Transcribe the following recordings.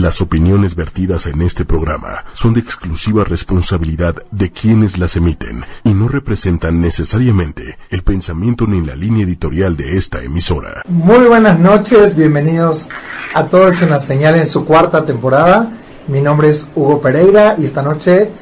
Las opiniones vertidas en este programa son de exclusiva responsabilidad de quienes las emiten y no representan necesariamente el pensamiento ni la línea editorial de esta emisora. Muy buenas noches, bienvenidos a todos en la señal en su cuarta temporada. Mi nombre es Hugo Pereira y esta noche,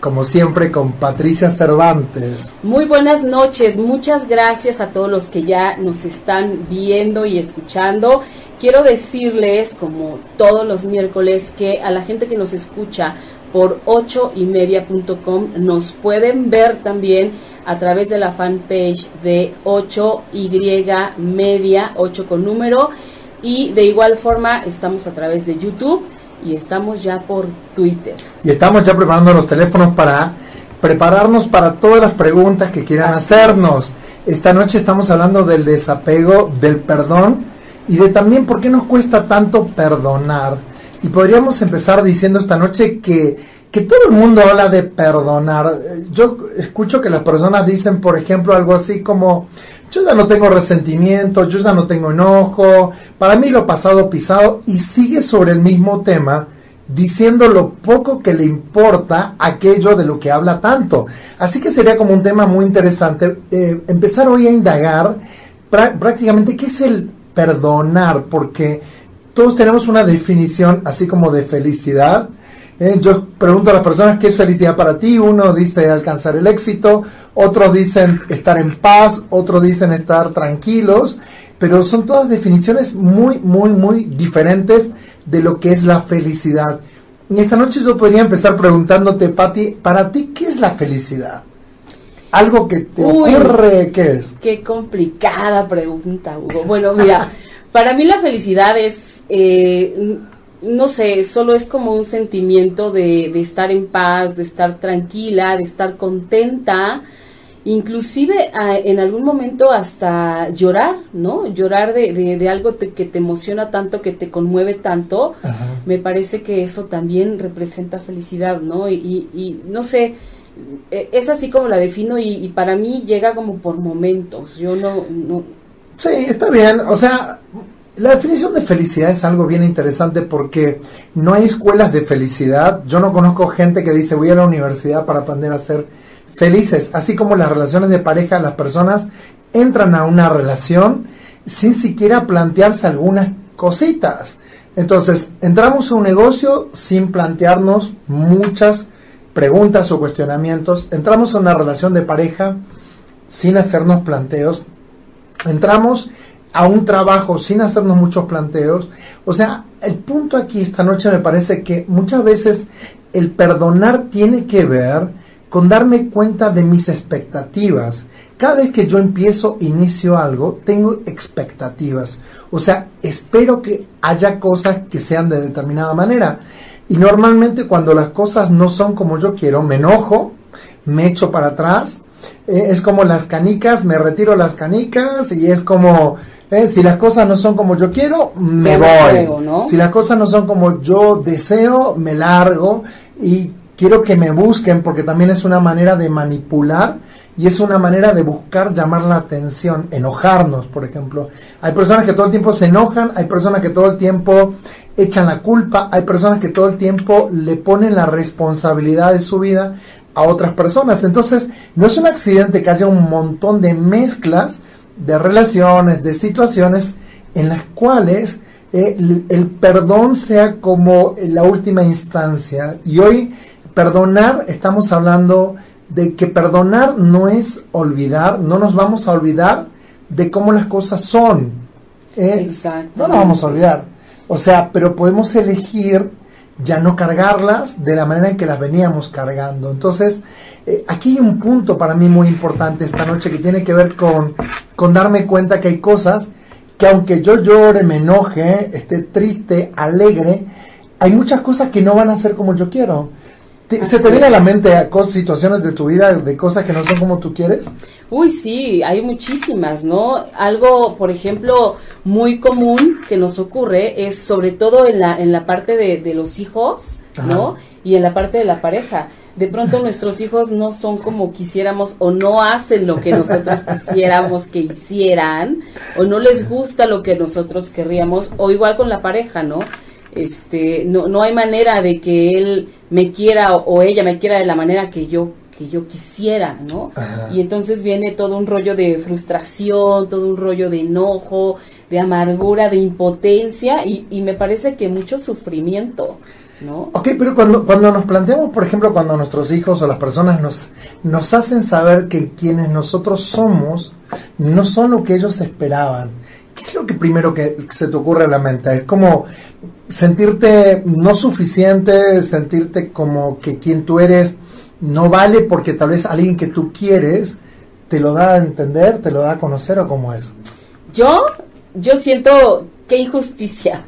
como siempre, con Patricia Cervantes. Muy buenas noches, muchas gracias a todos los que ya nos están viendo y escuchando quiero decirles, como todos los miércoles, que a la gente que nos escucha por 8ymedia.com nos pueden ver también a través de la fanpage de 8y media, 8 con número, y de igual forma estamos a través de YouTube y estamos ya por Twitter. Y estamos ya preparando los teléfonos para prepararnos para todas las preguntas que quieran hacernos. Esta noche estamos hablando del desapego, del perdón y de también por qué nos cuesta tanto perdonar. Y podríamos empezar diciendo esta noche que, que todo el mundo habla de perdonar. Yo escucho que las personas dicen, por ejemplo, algo así como, yo ya no tengo resentimiento, yo ya no tengo enojo, para mí lo pasado pisado, y sigue sobre el mismo tema diciendo lo poco que le importa aquello de lo que habla tanto. Así que sería como un tema muy interesante eh, empezar hoy a indagar prácticamente qué es el perdonar, porque todos tenemos una definición así como de felicidad. Eh, yo pregunto a las personas qué es felicidad para ti. Uno dice alcanzar el éxito, otros dicen estar en paz, otros dicen estar tranquilos, pero son todas definiciones muy, muy, muy diferentes de lo que es la felicidad. Y esta noche yo podría empezar preguntándote, Patti, para ti, ¿qué es la felicidad? Algo que te ocurre, ¿qué es? Qué complicada pregunta, Hugo. Bueno, mira, para mí la felicidad es, eh, no sé, solo es como un sentimiento de, de, estar en paz, de estar tranquila, de estar contenta, inclusive en algún momento hasta llorar, ¿no? Llorar de, de, algo que te emociona tanto, que te conmueve tanto, me parece que eso también representa felicidad, ¿no? Y, y no sé, es así como la defino y, para mí llega como por momentos. Yo no, no. Sí, está bien. O sea, la definición de felicidad es algo bien interesante porque no hay escuelas de felicidad. Yo no conozco gente que dice voy a la universidad para aprender a ser felices. Así como las relaciones de pareja, las personas entran a una relación sin siquiera plantearse algunas cositas. Entonces, entramos a un negocio sin plantearnos muchas preguntas o cuestionamientos, entramos a una relación de pareja sin hacernos planteos, entramos a un trabajo sin hacernos muchos planteos. O sea, el punto aquí esta noche me parece que muchas veces el perdonar tiene que ver con darme cuenta de mis expectativas. Cada vez que yo empiezo, inicio algo, tengo expectativas. O sea, espero que haya cosas que sean de determinada manera. Y normalmente cuando las cosas no son como yo quiero, me enojo, me echo para atrás. Eh, es como las canicas, me retiro las canicas y es como, eh, si las cosas no son como yo quiero, me voy. Si las cosas no son como yo deseo, me largo y quiero que me busquen porque también es una manera de manipular y es una manera de buscar llamar la atención, enojarnos, por ejemplo. Hay personas que todo el tiempo se enojan, hay personas que todo el tiempo echan la culpa, hay personas que todo el tiempo le ponen la responsabilidad de su vida a otras personas. Entonces, no es un accidente que haya un montón de mezclas de relaciones, de situaciones en las cuales eh, el, perdón sea como la última instancia. Y hoy, perdonar, estamos hablando de que perdonar no es olvidar, no nos vamos a olvidar de cómo las cosas son. No nos vamos a olvidar. O sea, pero podemos elegir ya no cargarlas de la manera en que las veníamos cargando. Entonces, eh, aquí hay un punto para mí muy importante esta noche que tiene que ver con, con darme cuenta que hay cosas que aunque yo llore, me enoje, esté triste, alegre, hay muchas cosas que no van a ser como yo quiero. ¿Se te viene a la mente cosas, situaciones de tu vida, de cosas que no son como tú quieres? Uy, sí, hay muchísimas, ¿no? Algo, por ejemplo, muy común que nos ocurre es sobre todo en la, en la parte de, los hijos, ¿no? Y en la parte de la pareja. De pronto nuestros hijos no son como quisiéramos o no hacen lo que nosotros quisiéramos que hicieran o no les gusta lo que nosotros querríamos o igual con la pareja, ¿no? Este, no, no hay manera de que él me quiera o, ella me quiera de la manera que yo que yo quisiera, ¿no? Y entonces viene todo un rollo de frustración, todo un rollo de enojo, de amargura, de impotencia y, y me parece que mucho sufrimiento. ¿No? Ok, pero cuando, cuando nos planteamos, por ejemplo, cuando nuestros hijos o las personas nos, nos hacen saber que quienes nosotros somos no son lo que ellos esperaban, ¿qué es lo que primero que se te ocurre a la mente? Es como sentirte no suficiente, sentirte como que quien tú eres no vale porque tal vez alguien que tú quieres te lo da a entender, te lo da a conocer o cómo es. Yo, yo siento qué injusticia,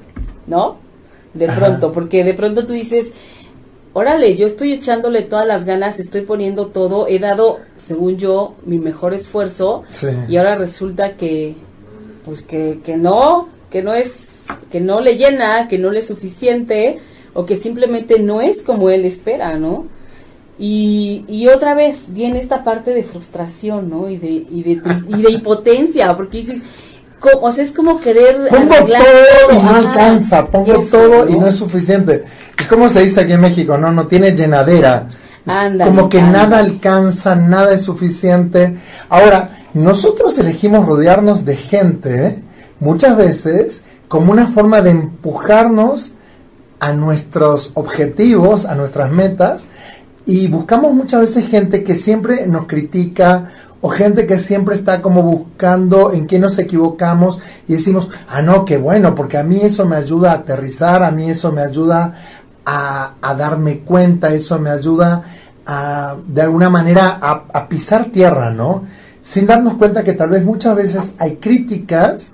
¿no? De pronto, porque de pronto tú dices, órale, yo estoy echándole todas las ganas, estoy poniendo todo, he dado, según yo, mi mejor esfuerzo y ahora resulta que, pues que, que no, que no es, que no le llena, que no le es suficiente o que simplemente no es como él espera, ¿no? Y, y otra vez viene esta parte de frustración, ¿no? Y de, y de, y de impotencia, porque dices, o sea, es como querer... Pongo todo y no alcanza, pongo todo y no es suficiente. Es como se dice aquí en México, ¿no? No tiene llenadera. como que nada alcanza, nada es suficiente. Ahora, nosotros elegimos rodearnos de gente, muchas veces, como una forma de empujarnos a nuestros objetivos, a nuestras metas, y buscamos muchas veces gente que siempre nos critica o gente que siempre está como buscando en qué nos equivocamos y decimos, ah, no, qué bueno, porque a mí eso me ayuda a aterrizar, a mí eso me ayuda a, darme cuenta, eso me ayuda a, de alguna manera a, a pisar tierra, ¿no? Sin darnos cuenta que tal vez muchas veces hay críticas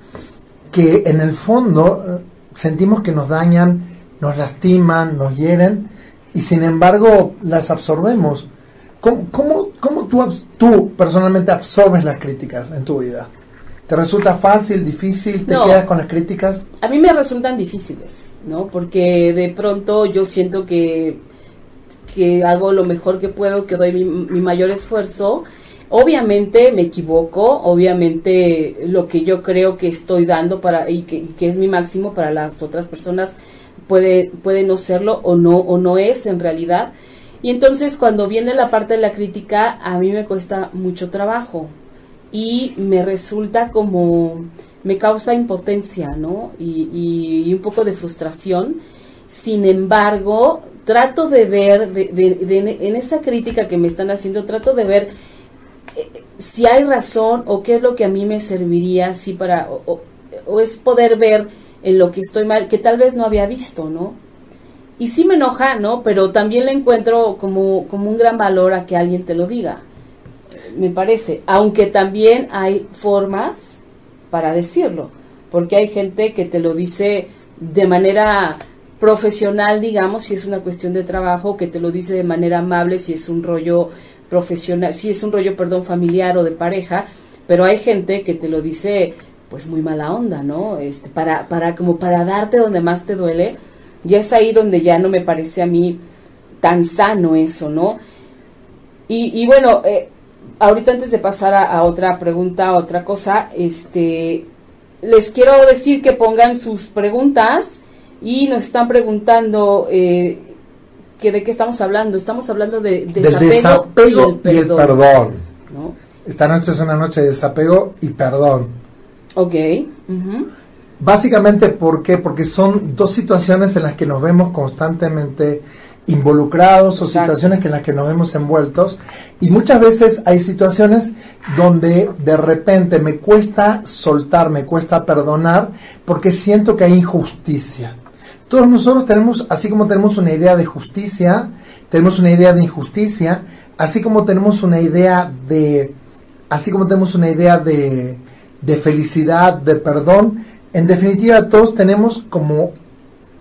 que en el fondo eh, sentimos que nos dañan, nos lastiman, nos hieren, y sin embargo las absorbemos. ¿Cómo, cómo, tú, tú, personalmente absorbes las críticas en tu vida? ¿Te resulta fácil, difícil? ¿Te quedas con las críticas? A mí me resultan difíciles, ¿no? Porque de pronto yo siento que, que hago lo mejor que puedo, que doy mi, mayor esfuerzo. Obviamente me equivoco, obviamente lo que yo creo que estoy dando para y que, es mi máximo para las otras personas puede, puede no serlo o no, o no es en realidad. Y entonces cuando viene la parte de la crítica, a mí me cuesta mucho trabajo y me resulta como, me causa impotencia, ¿no? Y, y, un poco de frustración. Sin embargo, trato de ver, de, en esa crítica que me están haciendo, trato de ver eh, si hay razón o qué es lo que a mí me serviría así para, o, o es poder ver en lo que estoy mal, que tal vez no había visto, ¿no? Y sí me enoja, ¿no? Pero también le encuentro como, como un gran valor a que alguien te lo diga, me parece. Aunque también hay formas para decirlo, porque hay gente que te lo dice de manera profesional, digamos, si es una cuestión de trabajo, que te lo dice de manera amable, si es un rollo profesional, si es un rollo, perdón, familiar o de pareja, pero hay gente que te lo dice pues muy mala onda, ¿no? Este, para, para, como para darte donde más te duele, y es ahí donde ya no me parece a mí tan sano eso, ¿no? Y, y bueno, eh, ahorita antes de pasar a, otra pregunta, a otra cosa, este, les quiero decir que pongan sus preguntas y nos están preguntando eh, que de qué estamos hablando. Estamos hablando de desapego, y el perdón. Esta noche es una noche de desapego y perdón. Ok. Básicamente, ¿por qué? Porque son dos situaciones en las que nos vemos constantemente involucrados o situaciones en las que nos vemos envueltos y muchas veces hay situaciones donde de repente me cuesta soltar, me cuesta perdonar porque siento que hay injusticia. Todos nosotros tenemos, así como tenemos una idea de justicia, tenemos una idea de injusticia, así como tenemos una idea de, así como tenemos una idea de, de felicidad, de perdón. En definitiva, todos tenemos como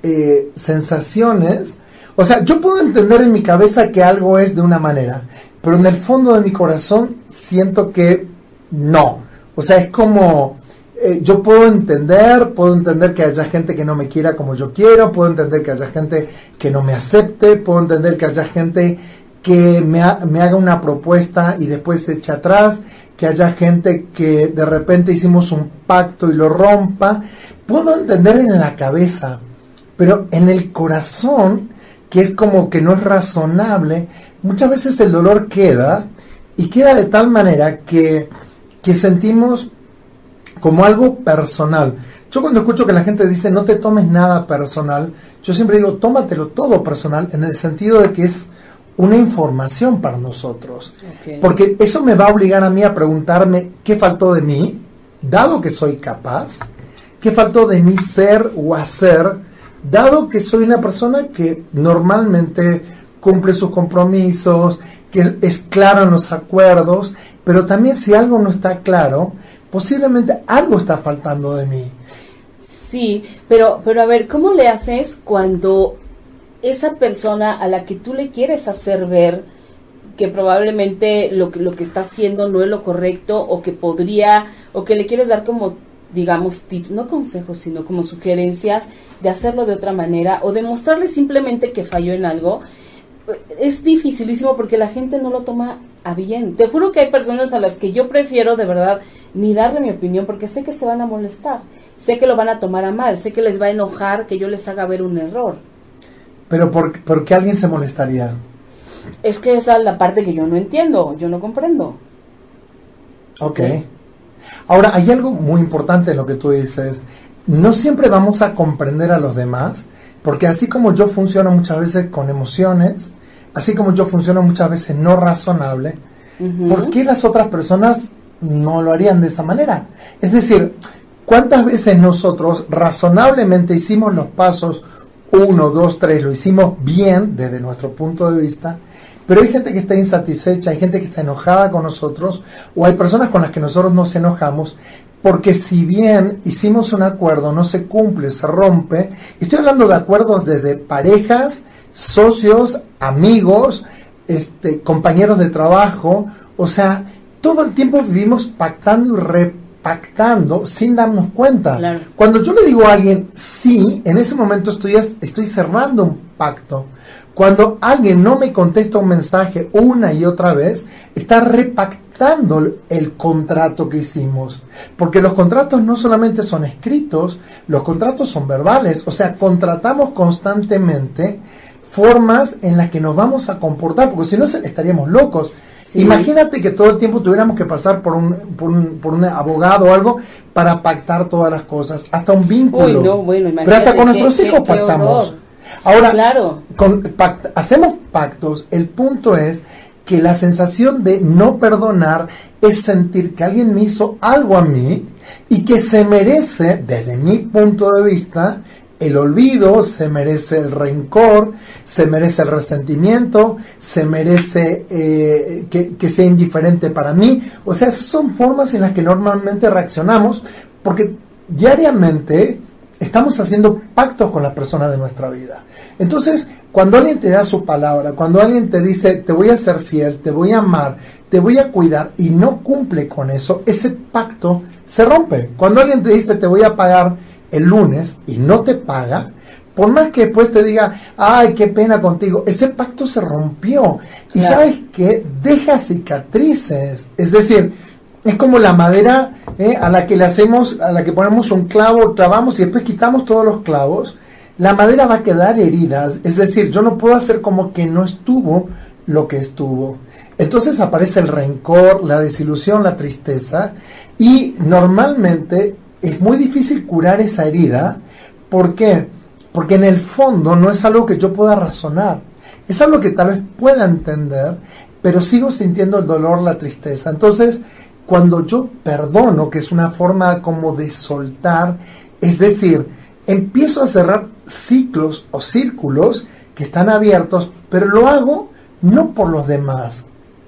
eh, sensaciones. O sea, yo puedo entender en mi cabeza que algo es de una manera, pero en el fondo de mi corazón siento que no. O sea, es como, eh, yo puedo entender, puedo entender que haya gente que no me quiera como yo quiero, puedo entender que haya gente que no me acepte, puedo entender que haya gente que me, me haga una propuesta y después se echa atrás, que haya gente que de repente hicimos un pacto y lo rompa. Puedo entender en la cabeza, pero en el corazón, que es como que no es razonable, muchas veces el dolor queda y queda de tal manera que, que sentimos como algo personal. Yo cuando escucho que la gente dice no te tomes nada personal, yo siempre digo tómatelo todo personal en el sentido de que es una información para nosotros. Porque eso me va a obligar a mí a preguntarme qué faltó de mí, dado que soy capaz, qué faltó de mí ser o hacer, dado que soy una persona que normalmente cumple sus compromisos, que es claro en los acuerdos, pero también si algo no está claro, posiblemente algo está faltando de mí. Sí, pero, pero a ver, ¿cómo le haces cuando esa persona a la que tú le quieres hacer ver que probablemente lo que, lo que está haciendo no es lo correcto o que podría, o que le quieres dar como, digamos, tips, no consejos, sino como sugerencias de hacerlo de otra manera o demostrarle simplemente que falló en algo, es dificilísimo porque la gente no lo toma a bien. Te juro que hay personas a las que yo prefiero de verdad ni darle mi opinión porque sé que se van a molestar, sé que lo van a tomar a mal, sé que les va a enojar que yo les haga ver un error. Pero ¿por, qué alguien se molestaría? Es que esa es la parte que yo no entiendo, yo no comprendo. Ok. Ahora, hay algo muy importante en lo que tú dices. No siempre vamos a comprender a los demás, porque así como yo funciono muchas veces con emociones, así como yo funciono muchas veces no razonable, ¿por qué las otras personas no lo harían de esa manera? Es decir, ¿cuántas veces nosotros razonablemente hicimos los pasos uno, dos, tres, lo hicimos bien desde nuestro punto de vista, pero hay gente que está insatisfecha, hay gente que está enojada con nosotros, o hay personas con las que nosotros nos enojamos, porque si bien hicimos un acuerdo, no se cumple, se rompe, estoy hablando de acuerdos desde parejas, socios, amigos, este, compañeros de trabajo, o sea, todo el tiempo vivimos pactando y pactando sin darnos cuenta. Cuando yo le digo a alguien sí, en ese momento estoy, estoy cerrando un pacto. Cuando alguien no me contesta un mensaje una y otra vez, está repactando el contrato que hicimos. Porque los contratos no solamente son escritos, los contratos son verbales. O sea, contratamos constantemente formas en las que nos vamos a comportar, porque si no estaríamos locos. Imagínate que todo el tiempo tuviéramos que pasar por un, por un, por un abogado o algo para pactar todas las cosas, hasta un vínculo. Pero hasta con nuestros hijos pactamos. Ahora, claro. con, hacemos pactos, el punto es que la sensación de no perdonar es sentir que alguien me hizo algo a mí y que se merece, desde mi punto de vista, el olvido, se merece el rencor, se merece el resentimiento, se merece eh, que, sea indiferente para mí. O sea, esas son formas en las que normalmente reaccionamos porque diariamente estamos haciendo pactos con la persona de nuestra vida. Entonces, cuando alguien te da su palabra, cuando alguien te dice, te voy a ser fiel, te voy a amar, te voy a cuidar y no cumple con eso, ese pacto se rompe. Cuando alguien te dice, te voy a pagar el lunes y no te paga, por más que después te diga, ay, qué pena contigo, ese pacto se rompió. Y sabes que deja cicatrices. Es decir, es como la madera eh, a la que le hacemos, a la que ponemos un clavo, clavamos y después quitamos todos los clavos. La madera va a quedar herida. Es decir, yo no puedo hacer como que no estuvo lo que estuvo. Entonces aparece el rencor, la desilusión, la tristeza. Y normalmente es muy difícil curar esa herida. ¿Por qué? Porque en el fondo no es algo que yo pueda razonar. Es algo que tal vez pueda entender, pero sigo sintiendo el dolor, la tristeza. Entonces, cuando yo perdono, que es una forma como de soltar, es decir, empiezo a cerrar ciclos o círculos que están abiertos, pero lo hago no por los demás,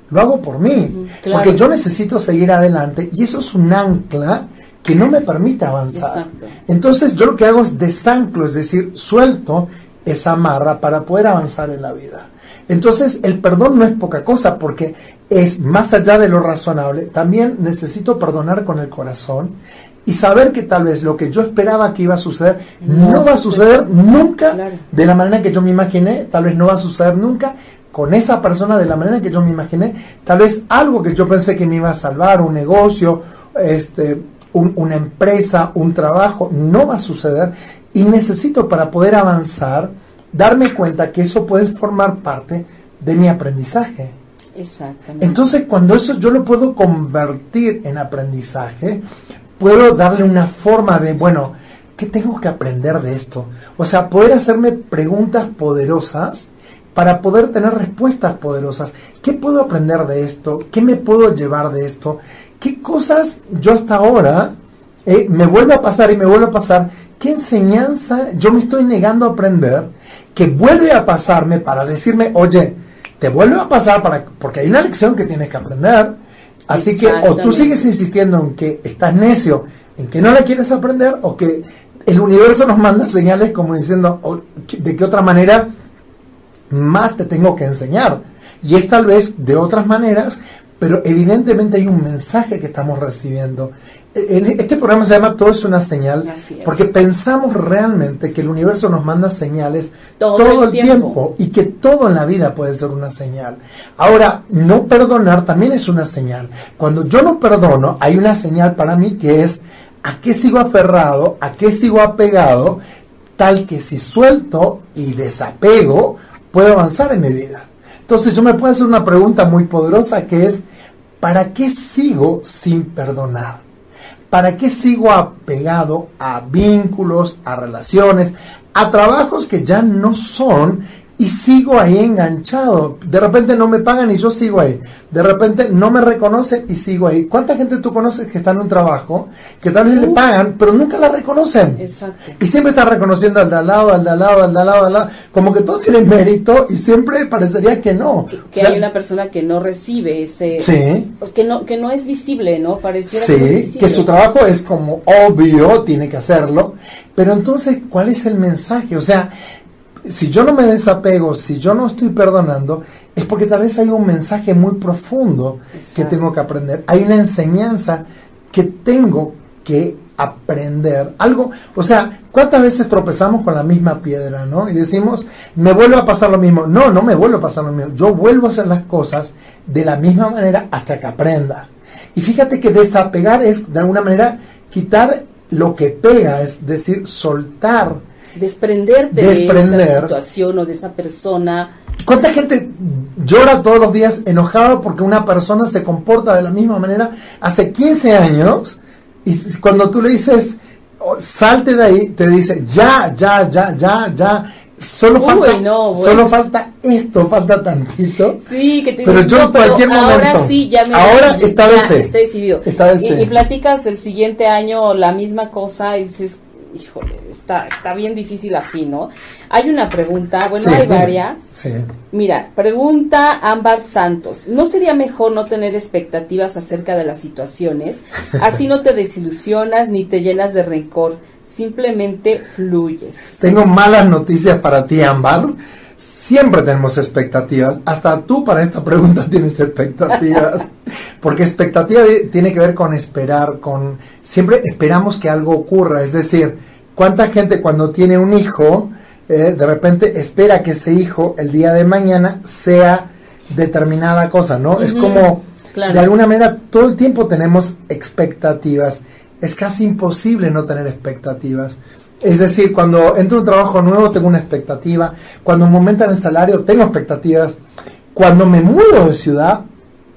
lo hago por mí, porque yo necesito seguir adelante y eso es un ancla que no me permite avanzar. Entonces yo lo que hago es desanclo, es decir, suelto esa amarra para poder avanzar en la vida. Entonces el perdón no es poca cosa porque es más allá de lo razonable. También necesito perdonar con el corazón y saber que tal vez lo que yo esperaba que iba a suceder no, va a suceder nunca de la manera que yo me imaginé, tal vez no va a suceder nunca con esa persona de la manera que yo me imaginé, tal vez algo que yo pensé que me iba a salvar, un negocio, este, una empresa, un trabajo, no va a suceder. Y necesito para poder avanzar, darme cuenta que eso puede formar parte de mi aprendizaje. Exactamente. Entonces, cuando eso yo lo puedo convertir en aprendizaje, puedo darle una forma de, bueno, ¿qué tengo que aprender de esto? O sea, poder hacerme preguntas poderosas para poder tener respuestas poderosas. ¿Qué puedo aprender de esto? ¿Qué me puedo llevar de esto? ¿Qué cosas yo hasta ahora eh, me vuelve a pasar y me vuelve a pasar? ¿Qué enseñanza yo me estoy negando a aprender que vuelve a pasarme para decirme, oye, te vuelve a pasar para, porque hay una lección que tienes que aprender? Así que o tú sigues insistiendo en que estás necio, en que no la quieres aprender, o que el universo nos manda señales como diciendo, de qué otra manera más te tengo que enseñar. Y es tal vez de otras maneras, pero evidentemente hay un mensaje que estamos recibiendo. En este programa se llama Todo es una señal, porque pensamos realmente que el universo nos manda señales todo, el tiempo. y que todo en la vida puede ser una señal. Ahora, no perdonar también es una señal. Cuando yo no perdono, hay una señal para mí que es a qué sigo aferrado, a qué sigo apegado, tal que si suelto y desapego, puedo avanzar en mi vida. Entonces yo me puedo hacer una pregunta muy poderosa que es, ¿para qué sigo sin perdonar? ¿Para qué sigo apegado a vínculos, a relaciones, a trabajos que ya no son y sigo ahí enganchado. De repente no me pagan y yo sigo ahí. De repente no me reconocen y sigo ahí. ¿Cuánta gente tú conoces que está en un trabajo que tal vez le pagan, pero nunca la reconocen? Exacto. Y siempre está reconociendo al de al lado, al de al lado, al de al lado, al lado. Como que todo tiene mérito y siempre parecería que no. Que, hay una persona que no recibe ese... Sí. Que no, que no es visible, ¿no? Pareciera sí, que, su trabajo es como obvio, tiene que hacerlo. Pero entonces, ¿cuál es el mensaje? O sea, si yo no me desapego, si yo no estoy perdonando, es porque tal vez hay un mensaje muy profundo que tengo que aprender. Hay una enseñanza que tengo que aprender. Algo, o sea, ¿cuántas veces tropezamos con la misma piedra, no? Y decimos, me vuelve a pasar lo mismo. No, no me vuelve a pasar lo mismo. Yo vuelvo a hacer las cosas de la misma manera hasta que aprenda. Y fíjate que desapegar es, de alguna manera, quitar lo que pega, es decir, soltar desprenderte de esa situación o de esa persona. ¿Cuánta gente llora todos los días enojado porque una persona se comporta de la misma manera hace 15 años y cuando tú le dices oh, salte de ahí, te dice ya, ya, ya, ya, ya. Solo, falta, solo falta esto, falta tantito. Sí, que te Pero yo en cualquier momento. Ahora sí, ya me Ahora esta vez está decidido. y, y, platicas el siguiente año la misma cosa y dices, híjole, está, está bien difícil así, ¿no? Hay una pregunta, bueno, hay varias. Sí. Mira, pregunta Ámbar Santos, ¿no sería mejor no tener expectativas acerca de las situaciones? Así no te desilusionas ni te llenas de rencor, simplemente fluyes. Tengo malas noticias para ti, Ámbar. Siempre tenemos expectativas. Hasta tú para esta pregunta tienes expectativas. Porque expectativa tiene que ver con esperar, con siempre esperamos que algo ocurra. Es decir, ¿cuánta gente cuando tiene un hijo, eh, de repente espera que ese hijo el día de mañana sea determinada cosa, ¿no? Es como, de alguna manera, todo el tiempo tenemos expectativas. Es casi imposible no tener expectativas. Es decir, cuando entro a un trabajo nuevo tengo una expectativa, cuando me aumentan el salario tengo expectativas, cuando me mudo de ciudad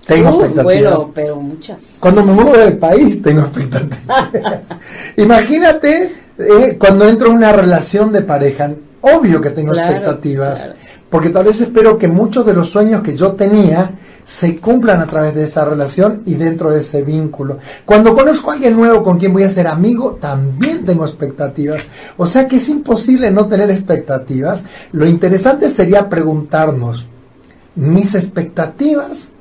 tengo uh, expectativas. Bueno, pero muchas. Cuando me mudo del país tengo expectativas. Imagínate eh, cuando entro en una relación de pareja, obvio que tengo expectativas, porque tal vez espero que muchos de los sueños que yo tenía se cumplan a través de esa relación y dentro de ese vínculo. Cuando conozco a alguien nuevo con quien voy a ser amigo, también tengo expectativas. O sea que es imposible no tener expectativas. Lo interesante sería preguntarnos, ¿mis expectativas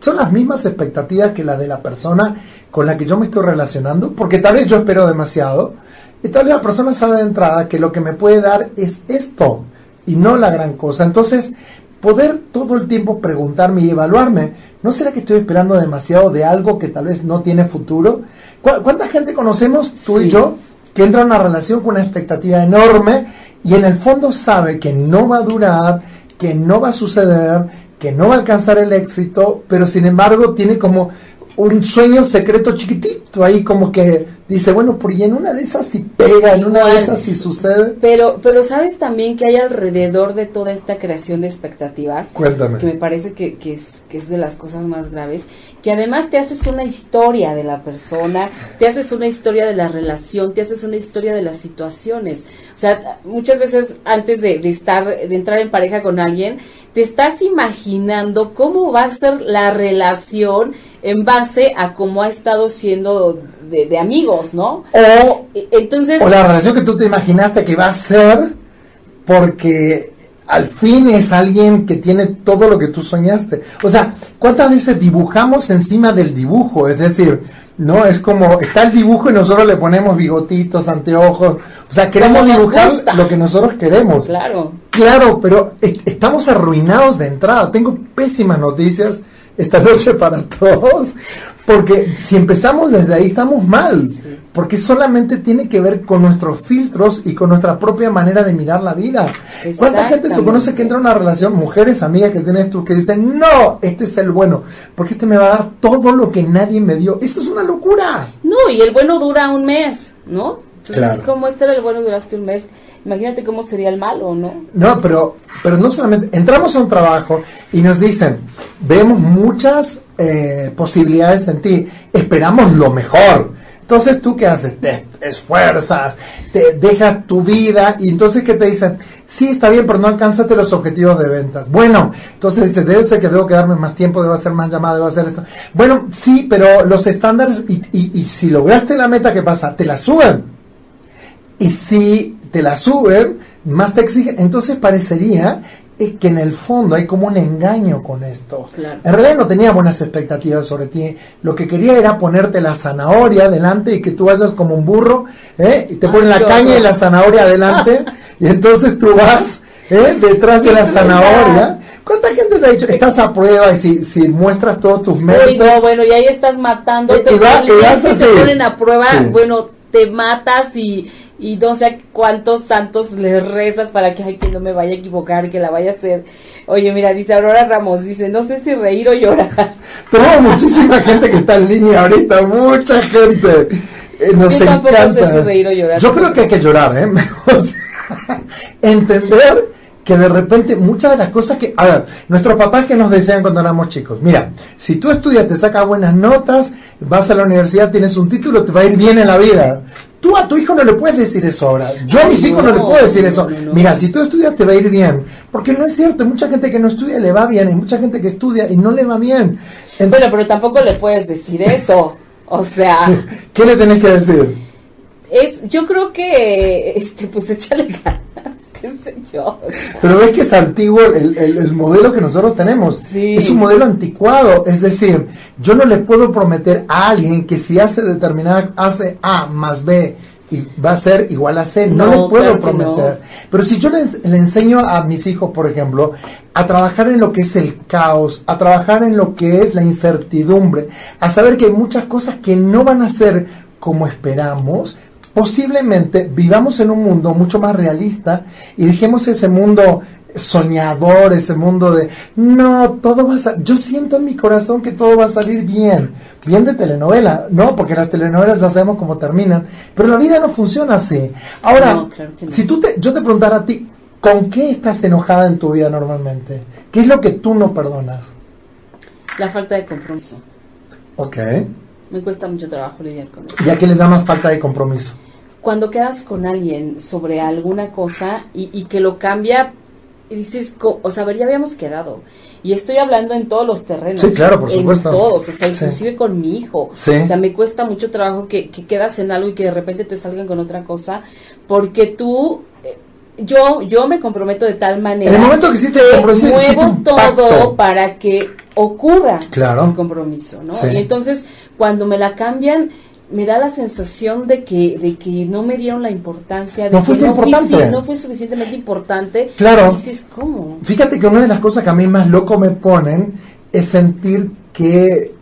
son las mismas expectativas que las de la persona con la que yo me estoy relacionando? Porque tal vez yo espero demasiado y tal vez la persona sabe de entrada que lo que me puede dar es esto y no la gran cosa. Entonces, poder todo el tiempo preguntarme y evaluarme, ¿no será que estoy esperando demasiado de algo que tal vez no tiene futuro? ¿Cuánta gente conocemos, tú y yo, que entra en una relación con una expectativa enorme y en el fondo sabe que no va a durar, que no va a suceder, que no va a alcanzar el éxito, pero sin embargo tiene como un sueño secreto chiquitito ahí como que dice, bueno, por y en una de esas si pega, en una de esas si sucede. Pero, pero sabes también que hay alrededor de toda esta creación de expectativas, Cuéntame. que me parece que, que, es, que es de las cosas más graves, que además te haces una historia de la persona, te haces una historia de la relación, te haces una historia de las situaciones. O sea, muchas veces antes de, de estar, de entrar en pareja con alguien, te estás imaginando cómo va a ser la relación en base a cómo ha estado siendo de, de amigos, ¿no? O, E- Entonces, o la relación que tú te imaginaste que va a ser porque al fin es alguien que tiene todo lo que tú soñaste. O sea, ¿cuántas veces dibujamos encima del dibujo? Es decir, no es como está el dibujo y nosotros le ponemos bigotitos, anteojos. O sea, queremos dibujar gusta. lo que nosotros queremos. claro. Claro, pero est- estamos arruinados de entrada. Tengo pésimas noticias esta noche para todos, porque si empezamos desde ahí estamos mal, porque solamente tiene que ver con nuestros filtros y con nuestra propia manera de mirar la vida. ¿Cuánta gente tú conoces que entra en una relación, mujeres, amigas que tienes tú, que dicen, no, este es el bueno, porque este me va a dar todo lo que nadie me dio? Eso es una locura. No, y el bueno dura un mes, ¿no? Entonces, Claro. como este era el bueno duraste un mes, imagínate cómo sería el malo, ¿no? No, pero, pero no solamente, entramos a un trabajo y nos dicen, vemos muchas eh, posibilidades en ti, esperamos lo mejor. Entonces, ¿tú qué haces? Te esfuerzas, te dejas tu vida y entonces, ¿qué te dicen? Sí, está bien, pero no alcanzaste los objetivos de ventas. Bueno, entonces dice, debe ser que debo quedarme más tiempo, debo hacer más llamadas, debo hacer esto. Bueno, sí, pero los estándares, y, y si lograste la meta, ¿qué pasa? Te la suben. Y si te la suben, más te exigen. Entonces parecería eh, que en el fondo hay como un engaño con esto. Claro. En realidad no tenía buenas expectativas sobre ti. Lo que quería era ponerte la zanahoria delante y que tú vayas como un burro ¿eh? y te Ay, ponen la caña y la zanahoria adelante y entonces tú vas ¿eh? detrás de la zanahoria. ¿Cuánta gente te ha dicho, estás a prueba y si, si muestras todos tus méritos? No, bueno, y ahí estás matando, Y- y va- y vas te ponen a prueba, Sí. bueno, te matas y, y no sé cuántos santos le rezas para que, ay, que no me vaya a equivocar, que la vaya a hacer. Oye, mira, dice Aurora Ramos, dice, no sé si reír o llorar. Tenemos muchísima gente que está en línea ahorita, mucha gente. Eh, nos Yo encanta. sé si reír o llorar. Yo creo que hay que llorar, ¿eh? O sea, entender que de repente muchas de las cosas que... A ver, nuestros papás que nos decían cuando éramos chicos, mira, si tú estudias, te sacas buenas notas, vas a la universidad, tienes un título, te va a ir bien en la vida. Tú a tu hijo no le puedes decir eso ahora. Yo a mis hijos no, le puedo decir eso. Mira, si tú estudias te va a ir bien. Porque no es cierto, hay mucha gente que no estudia le va bien, hay mucha gente que estudia y no le va bien. Bueno, pero tampoco le puedes decir eso. O sea, ¿Qué le tenés que decir? es, yo creo que, este, pues échale ganas, qué sé yo. Pero ves que es antiguo el, el- el modelo que nosotros tenemos. Sí. Es un modelo anticuado. Es decir, yo no le puedo prometer a alguien que si hace determinada, hace A más B y va a ser igual a C. No, No, le puedo claro prometer. no. Pero si yo le enseño a mis hijos, por ejemplo, a trabajar en lo que es el caos, a trabajar en lo que es la incertidumbre, a saber que hay muchas cosas que no van a ser como esperamos, posiblemente vivamos en un mundo mucho más realista y dejemos ese mundo soñador, ese mundo de no, todo va a salir, yo siento en mi corazón que todo va a salir bien, bien de telenovela, no, porque las telenovelas ya sabemos cómo terminan, pero la vida no funciona así. Ahora, No, claro que no. si tú te, yo te preguntara a ti, ¿con qué estás enojada en tu vida normalmente? ¿Qué es lo que tú no perdonas? La falta de compromiso. Ok. Me cuesta mucho trabajo lidiar con eso. ¿Y a qué le llamas falta de compromiso? Cuando quedas con alguien sobre alguna cosa y, y que lo cambia y dices, co- o sea, a ver, ya habíamos quedado. Y estoy hablando en todos los terrenos. Sí, claro, por en supuesto. todos, o sea, Sí. inclusive con mi hijo. Sí. O sea, me cuesta mucho trabajo que, que quedas en algo y que de repente te salgan con otra cosa, porque tú, eh, yo, yo me comprometo de tal manera En el momento que hiciste el hiciste muevo todo pacto. para que ocurra Claro. el compromiso, ¿no? Sí. Y entonces, cuando me la cambian, me da la sensación de que, de que no me dieron la importancia, de No que no, fui, importante. sí, no fue suficientemente importante. Claro. Y dices, ¿cómo? Fíjate que una de las cosas que a mí más loco me ponen es sentir que,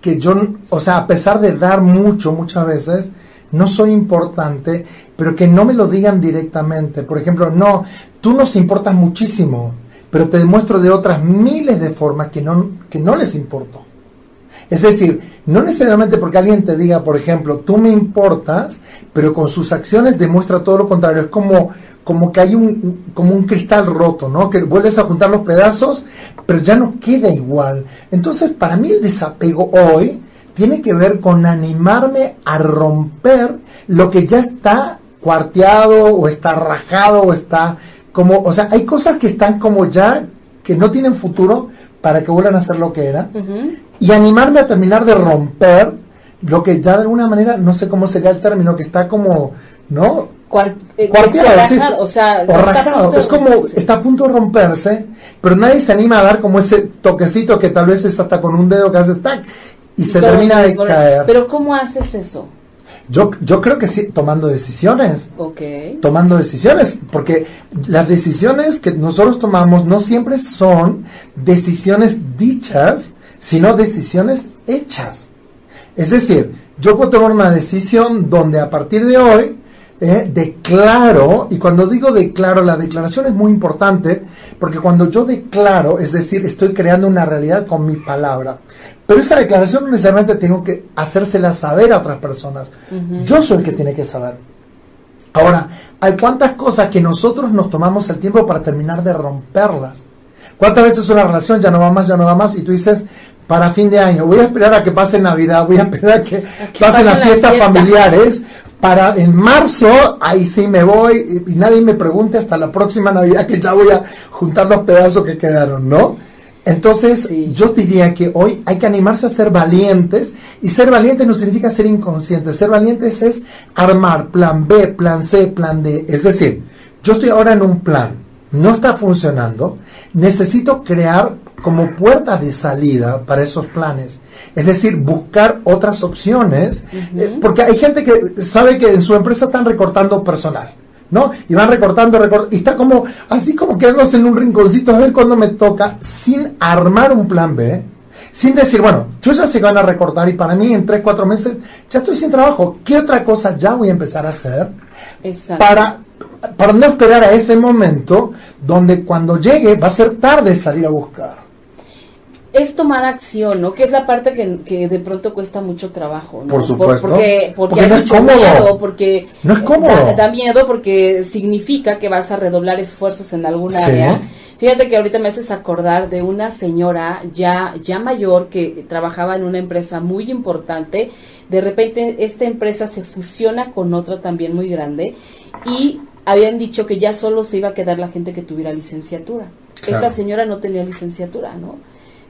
que yo, o sea, a pesar de dar mucho muchas veces, no soy importante, pero que no me lo digan directamente. Por ejemplo, no, tú nos importas muchísimo, pero te demuestro de otras miles de formas que no, que no les importo. Es decir, no necesariamente porque alguien te diga, por ejemplo, tú me importas, pero con sus acciones demuestra todo lo contrario. Es como, como que hay un, como un cristal roto, ¿no? Que vuelves a juntar los pedazos, pero ya no queda igual. Entonces, para mí el desapego hoy tiene que ver con animarme a romper lo que ya está cuarteado o está rajado o está como, o sea, hay cosas que están como ya que no tienen futuro para que vuelvan a ser lo que era y animarme a terminar de romper lo que ya de alguna manera, no sé cómo sería el término, que está como, ¿no? Eh, rajado, o sea, rajado. Es como está a punto de romperse, pero nadie se anima a dar como ese toquecito que tal vez es hasta con un dedo que hace tac y se termina de caer. Pero ¿cómo haces eso? Yo, yo creo que sí, tomando decisiones. Ok. Tomando decisiones, porque las decisiones que nosotros tomamos no siempre son decisiones dichas, sino decisiones hechas. Es decir, yo puedo tomar una decisión donde a partir de hoy eh, declaro, y cuando digo declaro, la declaración es muy importante, porque cuando yo declaro, es decir, estoy creando una realidad con mi palabra. Pero esa declaración no necesariamente tengo que hacérsela saber a otras personas. Yo soy el que tiene que saber. Ahora, hay cuántas cosas que nosotros nos tomamos el tiempo para terminar de romperlas. ¿Cuántas veces una relación ya no va más, ya no va más? Y tú dices, para fin de año, voy a esperar a que pase Navidad, voy a esperar a que, pasen las fiestas familiares, para en marzo, ahí sí me voy y, nadie me pregunte hasta la próxima Navidad que ya voy a juntar los pedazos que quedaron, ¿no? Entonces, yo diría que hoy hay que animarse a ser valientes y ser valientes no significa ser inconscientes. Ser valientes es armar plan B, plan C, plan D. Es decir, yo estoy ahora en un plan, no está funcionando, necesito crear como puerta de salida para esos planes. Es decir, buscar otras opciones, eh, porque hay gente que sabe que en su empresa están recortando personal. ¿no? Y van recortando, recortando, y está como, así como quedándose en un rinconcito a ver cuándo me toca, sin armar un plan B, sin decir, bueno, yo ya que van a recortar y para mí en 3, 4 meses ya estoy sin trabajo, ¿qué otra cosa ya voy a empezar a hacer para para no esperar a ese momento donde cuando llegue va a ser tarde salir a buscar? es tomar acción, ¿no? Que es la parte que, de pronto cuesta mucho trabajo, ¿no? Por supuesto. porque, porque, hay mucho miedo, porque no es cómodo. Da, miedo porque significa que vas a redoblar esfuerzos en algún área. Fíjate que ahorita me haces acordar de una señora ya, ya mayor que trabajaba en una empresa muy importante. De repente esta empresa se fusiona con otra también muy grande y habían dicho que ya solo se iba a quedar la gente que tuviera licenciatura. Esta señora no tenía licenciatura, ¿no?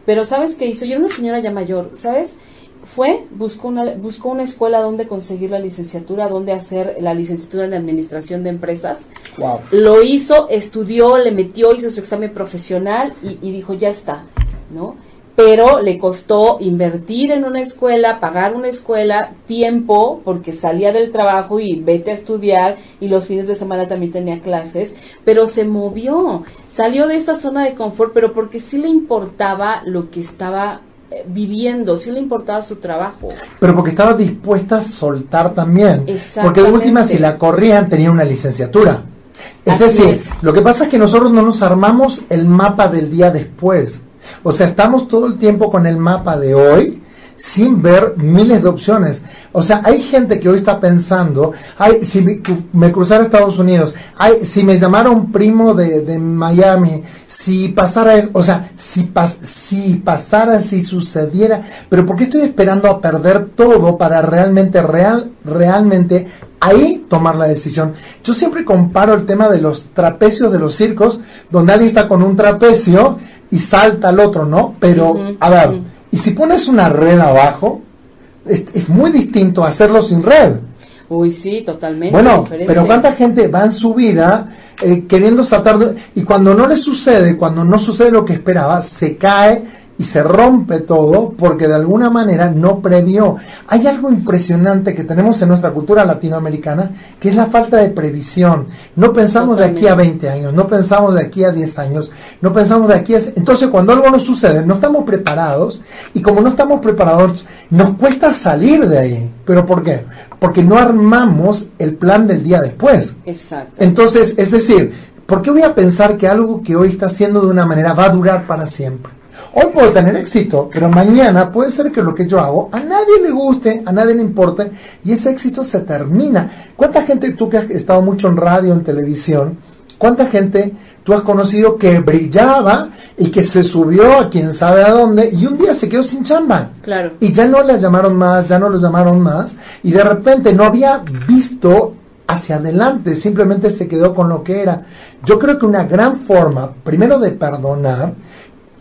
Pero ¿sabes qué hizo? Yo era una señora ya mayor, ¿sabes? Fue, buscó una, buscó una escuela donde conseguir la licenciatura, donde hacer la licenciatura en administración de empresas. Wow. Lo hizo, estudió, le metió, hizo su examen profesional y, y dijo, ya está, ¿no? Pero le costó invertir en una escuela, pagar una escuela, tiempo, porque salía del trabajo y vete a estudiar y los fines de semana también tenía clases, pero se movió, salió de esa zona de confort, pero porque sí le importaba lo que estaba eh, viviendo, sí le importaba su trabajo. Pero porque estaba dispuesta a soltar también. Porque de última, si la corrían, tenía una licenciatura. Es decir, lo que pasa es que nosotros no nos armamos el mapa del día después. O sea, estamos todo el tiempo con el mapa de hoy sin ver miles de opciones. O sea, hay gente que hoy está pensando, ay, si me, cruzara Estados Unidos, ay, si me llamara un primo de, Miami, si pasara, o sea, si, si pasara, si sucediera, pero ¿por qué estoy esperando a perder todo para realmente, real, realmente ahí tomar la decisión? Yo siempre comparo el tema de los trapecios de los circos, donde alguien está con un trapecio, y salta al otro, ¿no? Pero, a ver, y si pones una red abajo, es, muy distinto hacerlo sin red. Uy, sí, totalmente. Bueno, pero ¿cuánta gente va en su vida eh, queriendo saltar? y cuando no le sucede, cuando no sucede lo que esperaba, se cae y se rompe todo porque de alguna manera no previó. Hay algo impresionante que tenemos en nuestra cultura latinoamericana que es la falta de previsión. No pensamos de aquí a 20 años, no pensamos de aquí a 10 años, no pensamos de aquí a... Entonces cuando algo nos sucede, no estamos preparados y como no estamos preparados, nos cuesta salir de ahí. ¿Pero por qué? Porque no armamos el plan del día después. Exacto. Entonces, es decir, ¿por qué voy a pensar que algo que hoy está haciendo de una manera va a durar para siempre? Hoy puedo tener éxito, pero mañana puede ser que lo que yo hago a nadie le guste, a nadie le importe y ese éxito se termina. ¿Cuánta gente, tú que has estado mucho en radio, en televisión, cuánta gente tú has conocido que brillaba y que se subió a quién sabe a dónde y un día se quedó sin chamba? Claro. Y ya no la llamaron más, ya no lo llamaron más y de repente no había visto hacia adelante, simplemente se quedó con lo que era. Yo creo que una gran forma, primero de perdonar,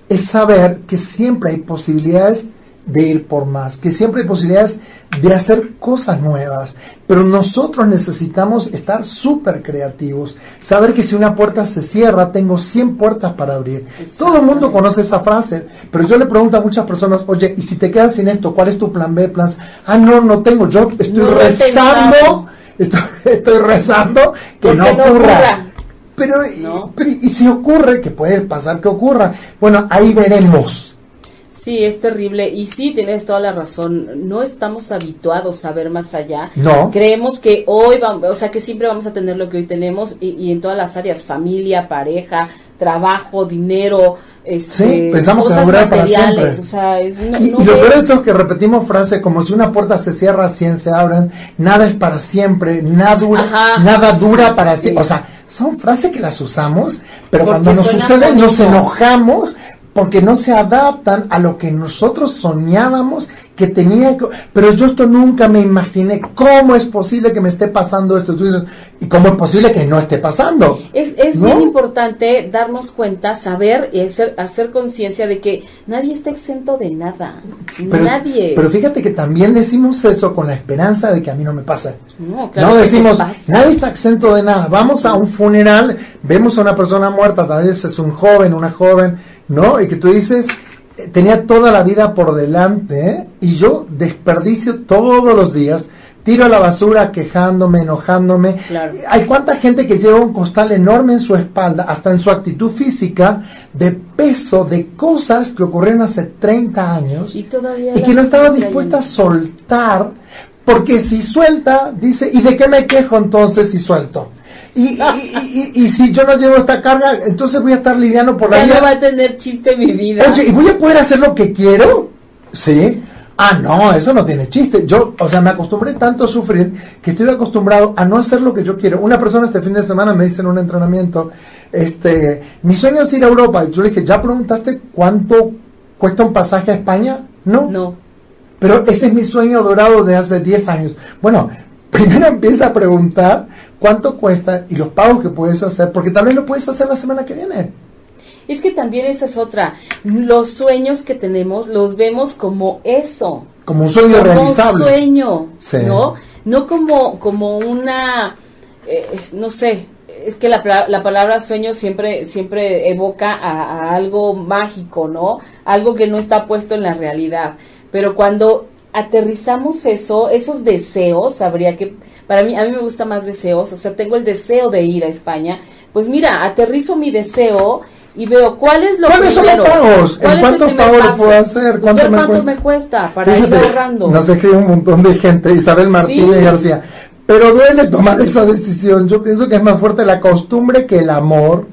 es saber que siempre hay posibilidades de ir por más, que siempre hay posibilidades de hacer cosas nuevas, pero nosotros necesitamos estar súper creativos, saber que si una puerta se cierra, tengo 100 puertas para abrir. Todo el mundo conoce esa frase, pero yo le pregunto a muchas personas, oye, ¿y si te quedas sin esto, cuál es tu plan B? Plan C? Ah, no, no tengo, yo estoy No rezando, estoy, estoy rezando que no no ocurra. ocurra. Pero, No. pero, y si ocurre, que puede pasar que ocurra, bueno, ahí veremos. Sí, es terrible. Y sí, tienes toda la razón. No estamos habituados a ver más allá. No. Creemos que hoy vamos, o sea, que siempre vamos a tener lo que hoy tenemos y, y en todas las áreas, familia, pareja, trabajo, dinero, este, Sí, pensamos que cosas para materiales. siempre. O sea, es, no, Y, no y lo peor es que repetimos frases como si una puerta se cierra, 100 se abren, nada es para siempre, nada dura, Ajá, nada dura sí, para sí. siempre. O sea, son frases que las usamos, pero Porque cuando nos sucede nos enojamos porque no se adaptan a lo que nosotros soñábamos que tenía que... Pero yo esto nunca me imaginé. ¿Cómo es posible que me esté pasando esto? Tú dices, ¿y cómo es posible que no esté pasando? Es, es ¿No? bien importante darnos cuenta, saber y hacer, hacer conciencia de que nadie está exento de nada. Pero, nadie. pero fíjate que también decimos eso con la esperanza de que a mí no me pase. no, claro no decimos, nadie está exento de nada. Vamos a un funeral, vemos a una persona muerta, tal vez es un joven, una joven, ¿no? Y que tú dices, tenía toda la vida por delante ¿eh? y yo desperdicio todos los días. Tiro a la basura quejándome, enojándome. Claro. Hay cuánta gente que lleva un costal enorme en su espalda, hasta en su actitud física, de peso, de cosas que ocurrieron hace 30 años Y todavía y que no estaba dispuesta a soltar, porque si suelta, dice, ¿y de qué me quejo entonces si suelto? Y, y, y- y- si yo no llevo esta carga, entonces voy a estar liviano por la Ya no va vida. a tener chiste mi vida. Oye, ¿y voy a poder hacer lo que quiero? Sí. Ah, no, eso no tiene chiste. Yo, o sea, me acostumbré tanto a sufrir que estoy acostumbrado a no hacer lo que yo quiero. Una persona este fin de semana me dice en un entrenamiento, este, mi sueño es ir a Europa. Y yo le dije, ¿ya preguntaste cuánto cuesta un pasaje a España? No. no. Pero ese es mi sueño dorado de hace 10 años. Bueno, primero empieza a preguntar cuánto cuesta y los pagos que puedes hacer, porque tal vez lo puedes hacer la semana que viene. Es que también esa es otra. Los sueños que tenemos los vemos como eso. Como un sueño como realizable. un sueño, Sí. ¿no? No como, como una, eh, no sé, es que la, la palabra sueño siempre, siempre evoca a, a algo mágico, ¿no? Algo que no está puesto en la realidad. Pero cuando aterrizamos eso, esos deseos, habría que, para mí, a mí me gusta más deseos, o sea, tengo el deseo de ir a España, pues mira, aterrizo mi deseo y veo cuál es lo ¿Cuáles son los primero, pagos? ¿En lo paso, puedo hacer? ¿Cuánto ver me cuánto cuesta? me cuesta para ir ahorrando. Nos escribe un montón de gente, Isabel Martínez Sí. García. Pero duele tomar esa decisión. Yo pienso que es más fuerte la costumbre que el amor.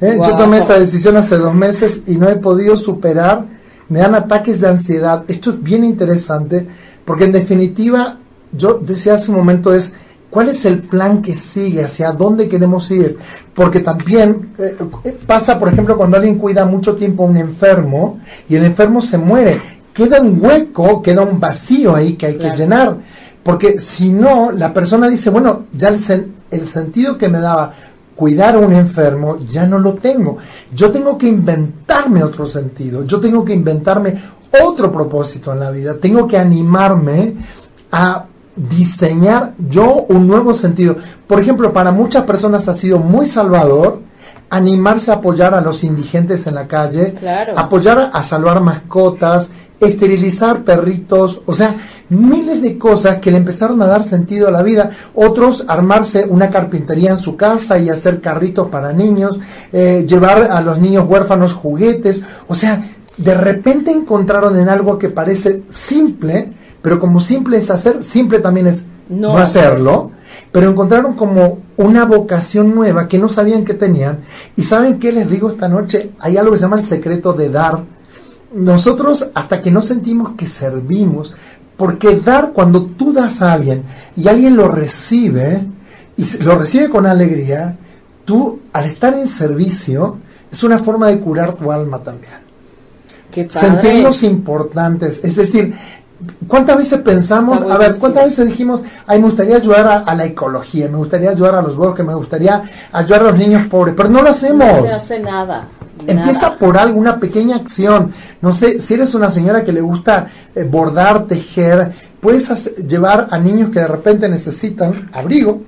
¿eh? Yo tomé esa decisión hace dos meses y no he podido superar. Me dan ataques de ansiedad. Esto es bien interesante porque en definitiva, yo decía hace un momento es, ¿cuál es el plan que sigue? ¿Hacia dónde queremos ir? Porque también eh, eh, pasa, por ejemplo, cuando alguien cuida mucho tiempo a un enfermo y el enfermo se muere, queda un hueco, queda un vacío ahí que hay Claro. que llenar. Porque si no, la persona dice, bueno, ya el, sen- el sentido que me daba cuidar a un enfermo ya no lo tengo. Yo tengo que inventarme otro sentido, yo tengo que inventarme otro propósito en la vida, tengo que animarme a diseñar yo un nuevo sentido. Por ejemplo, para muchas personas ha sido muy salvador animarse a apoyar a los indigentes en la calle, Claro. apoyar a, a salvar mascotas, esterilizar perritos, o sea, miles de cosas que le empezaron a dar sentido a la vida. Otros armarse una carpintería en su casa y hacer carritos para niños, eh, llevar a los niños huérfanos juguetes, o sea, de repente encontraron en algo que parece simple, pero como simple es hacer, simple también es No no hacerlo, pero encontraron como una vocación nueva que no sabían que tenían. Y saben qué les digo esta noche, hay algo que se llama el secreto de dar. nosotros hasta que no sentimos que servimos, porque dar, cuando tú das a alguien y alguien lo recibe, y lo recibe con alegría, tú al estar en servicio, es una forma de curar tu alma también. Sentirnos importantes, es decir, ¿Cuántas veces pensamos, a ver, cuántas veces dijimos, ay, me gustaría ayudar a, la ecología, me gustaría ayudar a los bosques, me gustaría ayudar a los niños pobres, pero no lo hacemos. No se hace nada. Empieza por alguna pequeña acción. No sé, si eres una señora que le gusta eh, bordar, tejer, puedes llevar a niños que de repente necesitan abrigo.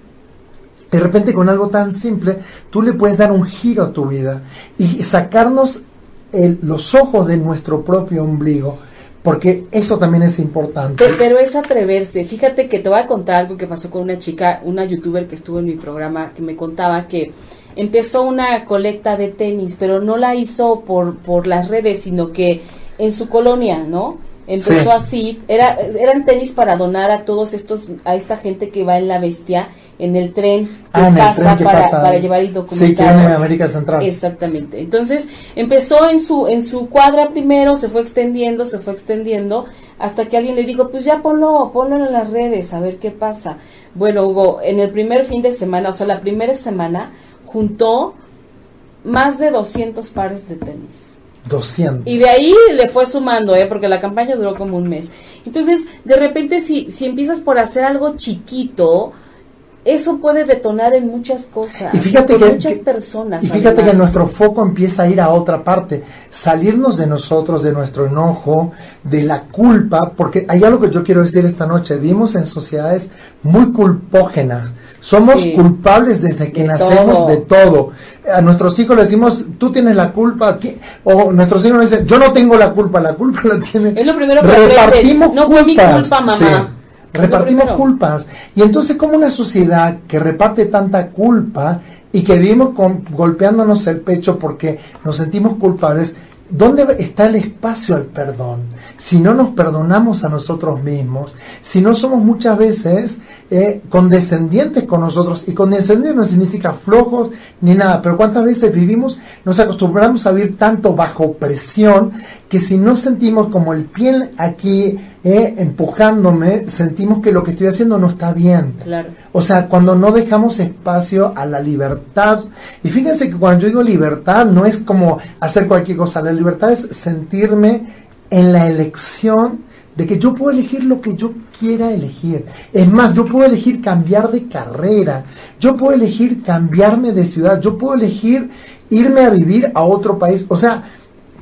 De repente con algo tan simple, tú le puedes dar un giro a tu vida y sacarnos los ojos de nuestro propio ombligo porque eso también es importante. Pero, es atreverse. Fíjate que te voy a contar algo que pasó con una chica, una youtuber que estuvo en mi programa, que me contaba que empezó una colecta de tenis, pero no la hizo por, por las redes, sino que en su colonia, ¿no? Empezó así, era, eran tenis para donar a todos estos, a esta gente que va en la bestia en el tren que ah, pasa, para, para, llevar y documentar. Sí, en América Central. Exactamente. Entonces, empezó en su, en su cuadra primero, se fue extendiendo, se fue extendiendo, hasta que alguien le dijo, pues ya ponlo, ponlo en las redes, a ver qué pasa. Bueno, Hugo, en el primer fin de semana, o sea, la primera semana, juntó más de 200 pares de tenis. 200. Y de ahí le fue sumando, ¿eh? porque la campaña duró como un mes. Entonces, de repente, si, si empiezas por hacer algo chiquito, eso puede detonar en muchas cosas. Y fíjate que, muchas personas. Y fíjate que nuestro foco empieza a ir a otra parte, salirnos de nosotros, de nuestro enojo, de la culpa, porque hay algo que yo quiero decir esta noche. Vivimos en sociedades muy culpógenas. Somos culpables desde que nacemos de todo. A nuestros hijos le decimos, tú tienes la culpa, o nuestros hijos nos dicen, yo no tengo la culpa, la culpa la tiene. Es lo primero que Repartimos No fue mi culpa, mamá repartimos culpas. Y entonces como una sociedad que reparte tanta culpa y que vivimos con, golpeándonos el pecho porque nos sentimos culpables, ¿dónde está el espacio al perdón? Si no nos perdonamos a nosotros mismos, si no somos muchas veces eh, condescendientes con nosotros, y condescendientes no significa flojos ni nada, pero cuántas veces vivimos, nos acostumbramos a vivir tanto bajo presión que si no sentimos como el pie aquí eh, empujándome, sentimos que lo que estoy haciendo no está bien. Claro. O sea, cuando no dejamos espacio a la libertad, y fíjense que cuando yo digo libertad no es como hacer cualquier cosa, la libertad es sentirme en la elección de que yo puedo elegir lo que yo quiera elegir. Es más, yo puedo elegir cambiar de carrera, yo puedo elegir cambiarme de ciudad, yo puedo elegir irme a vivir a otro país. O sea,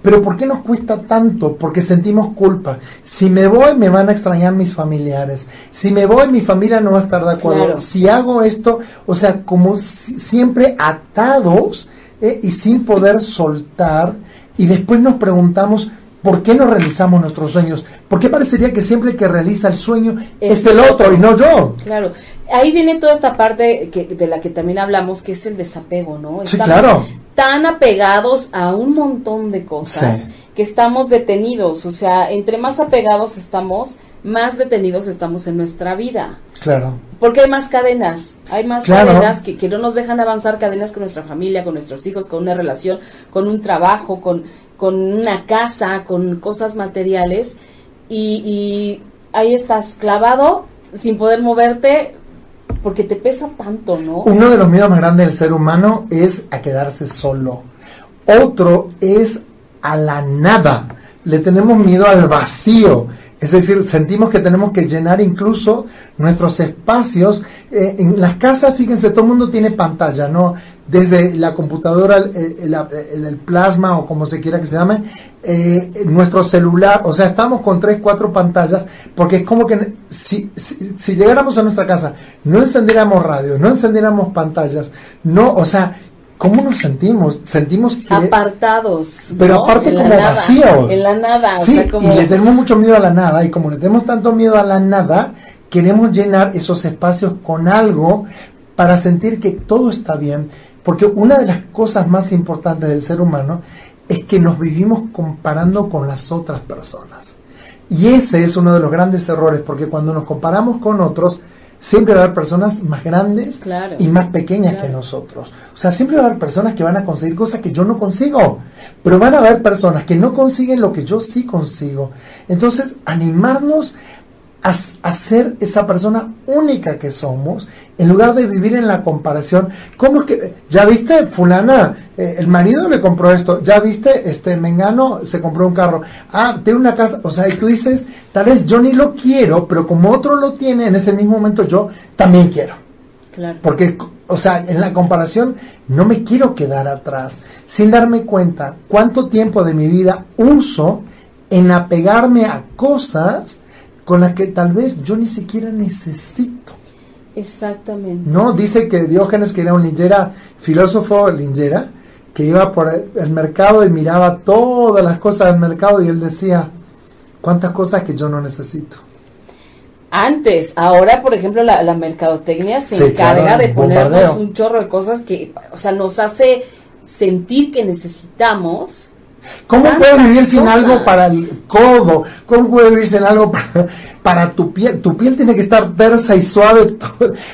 pero ¿por qué nos cuesta tanto? Porque sentimos culpa. Si me voy, me van a extrañar mis familiares. Si me voy, mi familia no va a estar de acuerdo. Si hago esto, o sea, como siempre atados eh, y sin poder soltar. Y después nos preguntamos, ¿por qué no realizamos nuestros sueños? ¿Por qué parecería que siempre el que realiza el sueño es, el otro y no yo? Claro. Ahí viene toda esta parte que, de la que también hablamos, que es el desapego, ¿no? sí, claro tan apegados a un montón de cosas que estamos detenidos. O sea, entre más apegados estamos, más detenidos estamos en nuestra vida. Claro. Porque hay más cadenas, hay más cadenas que, que, no nos dejan avanzar, cadenas con nuestra familia, con nuestros hijos, con una relación, con un trabajo, con, con una casa, con cosas materiales. Y, y ahí estás clavado sin poder moverte porque te pesa tanto, ¿no? Uno de los miedos más grandes del ser humano es a quedarse solo. Otro es a la nada. Le tenemos miedo al vacío. Es decir, sentimos que tenemos que llenar incluso nuestros espacios. Eh, en las casas, fíjense, todo el mundo tiene pantalla, ¿no? Desde la computadora, el, plasma o como se quiera que se llame, eh, nuestro celular, o sea, estamos con tres, cuatro pantallas, porque es como que si, si llegáramos a nuestra casa, no encendiéramos radio, no encendiéramos pantallas, no, o sea, ¿Cómo nos sentimos? Sentimos que... Apartados. Pero aparte como vacíos. En la nada. Sí, y le tenemos mucho miedo a la nada. Y como le tenemos tanto miedo a la nada, queremos llenar esos espacios con algo para sentir que todo está bien. Porque una de las cosas más importantes del ser humano es que nos vivimos comparando con las otras personas. Y ese es uno de los grandes errores, porque cuando nos comparamos con otros, siempre va a haber personas más grandes Claro. y más pequeñas Claro. que nosotros. O sea, siempre va a haber personas que van a conseguir cosas que yo no consigo, pero van a haber personas que no consiguen lo que yo sí consigo. Entonces, animarnos ser esa persona única que somos, en lugar de vivir en la comparación. ¿Cómo es que, ya viste, fulana, Eh, el marido le compró esto, ya viste, este Mengano se compró un carro, ah, tiene una casa, o sea, y tú dices, tal vez yo ni lo quiero, pero como otro lo tiene, en ese mismo momento yo también quiero. Claro. Porque, o sea, en la comparación no me quiero quedar atrás, sin darme cuenta cuánto tiempo de mi vida uso en apegarme a cosas con las que tal vez yo ni siquiera necesito. Exactamente. No, dice que Diógenes, que era un lingera, filósofo lingera, que iba por el mercado y miraba todas las cosas del mercado y él decía, cuántas cosas que yo no necesito. Antes, ahora, por ejemplo, la, la mercadotecnia se Sí, encarga claro, de ponernos bombardeo. un chorro de cosas que, o sea, nos hace sentir que necesitamos. ¿Cómo puedes vivir sin cosas. algo para el codo? ¿Cómo puedes vivir sin algo para, para tu piel? Tu piel tiene que estar tersa y suave.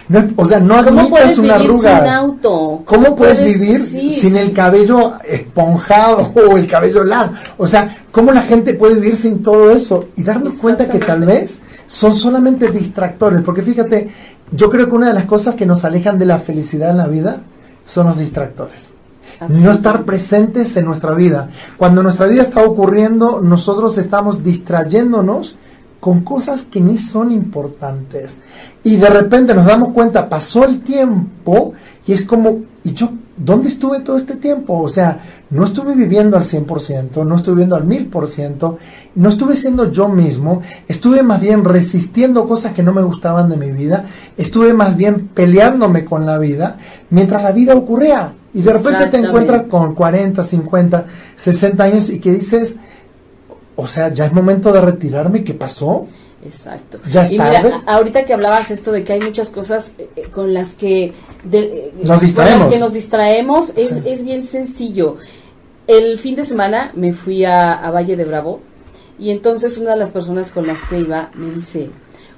no- o sea, no ¿Cómo admitas una arruga. sin auto? ¿Cómo puedes puedes- vivir sí, sin sí. el cabello esponjado o el cabello largo? O sea, ¿cómo la gente puede vivir sin todo eso? Y darnos cuenta que tal vez son solamente distractores. Porque fíjate, yo creo que una de las cosas que nos alejan de la felicidad en la vida son los distractores. No estar presentes en nuestra vida. Cuando nuestra vida está ocurriendo, nosotros estamos distrayéndonos con cosas que ni son importantes. Y de repente nos damos cuenta, pasó el tiempo y es como, ¿y yo dónde estuve todo este tiempo? O sea, no estuve viviendo al 100%, no estuve viviendo al 1000%, no estuve siendo yo mismo, estuve más bien resistiendo cosas que no me gustaban de mi vida, estuve más bien peleándome con la vida mientras la vida ocurría. Y de repente te encuentras con 40, 50, 60 años y que dices, o sea, ya es momento de retirarme, ¿qué pasó? Exacto. Ya y mira, ahorita que hablabas esto de que hay muchas cosas eh, eh, con las que de- eh, Nos con distraemos. las que nos distraemos, es, Sí. es bien sencillo. El fin de semana me fui a, a Valle de Bravo y entonces una de las personas con las que iba me dice,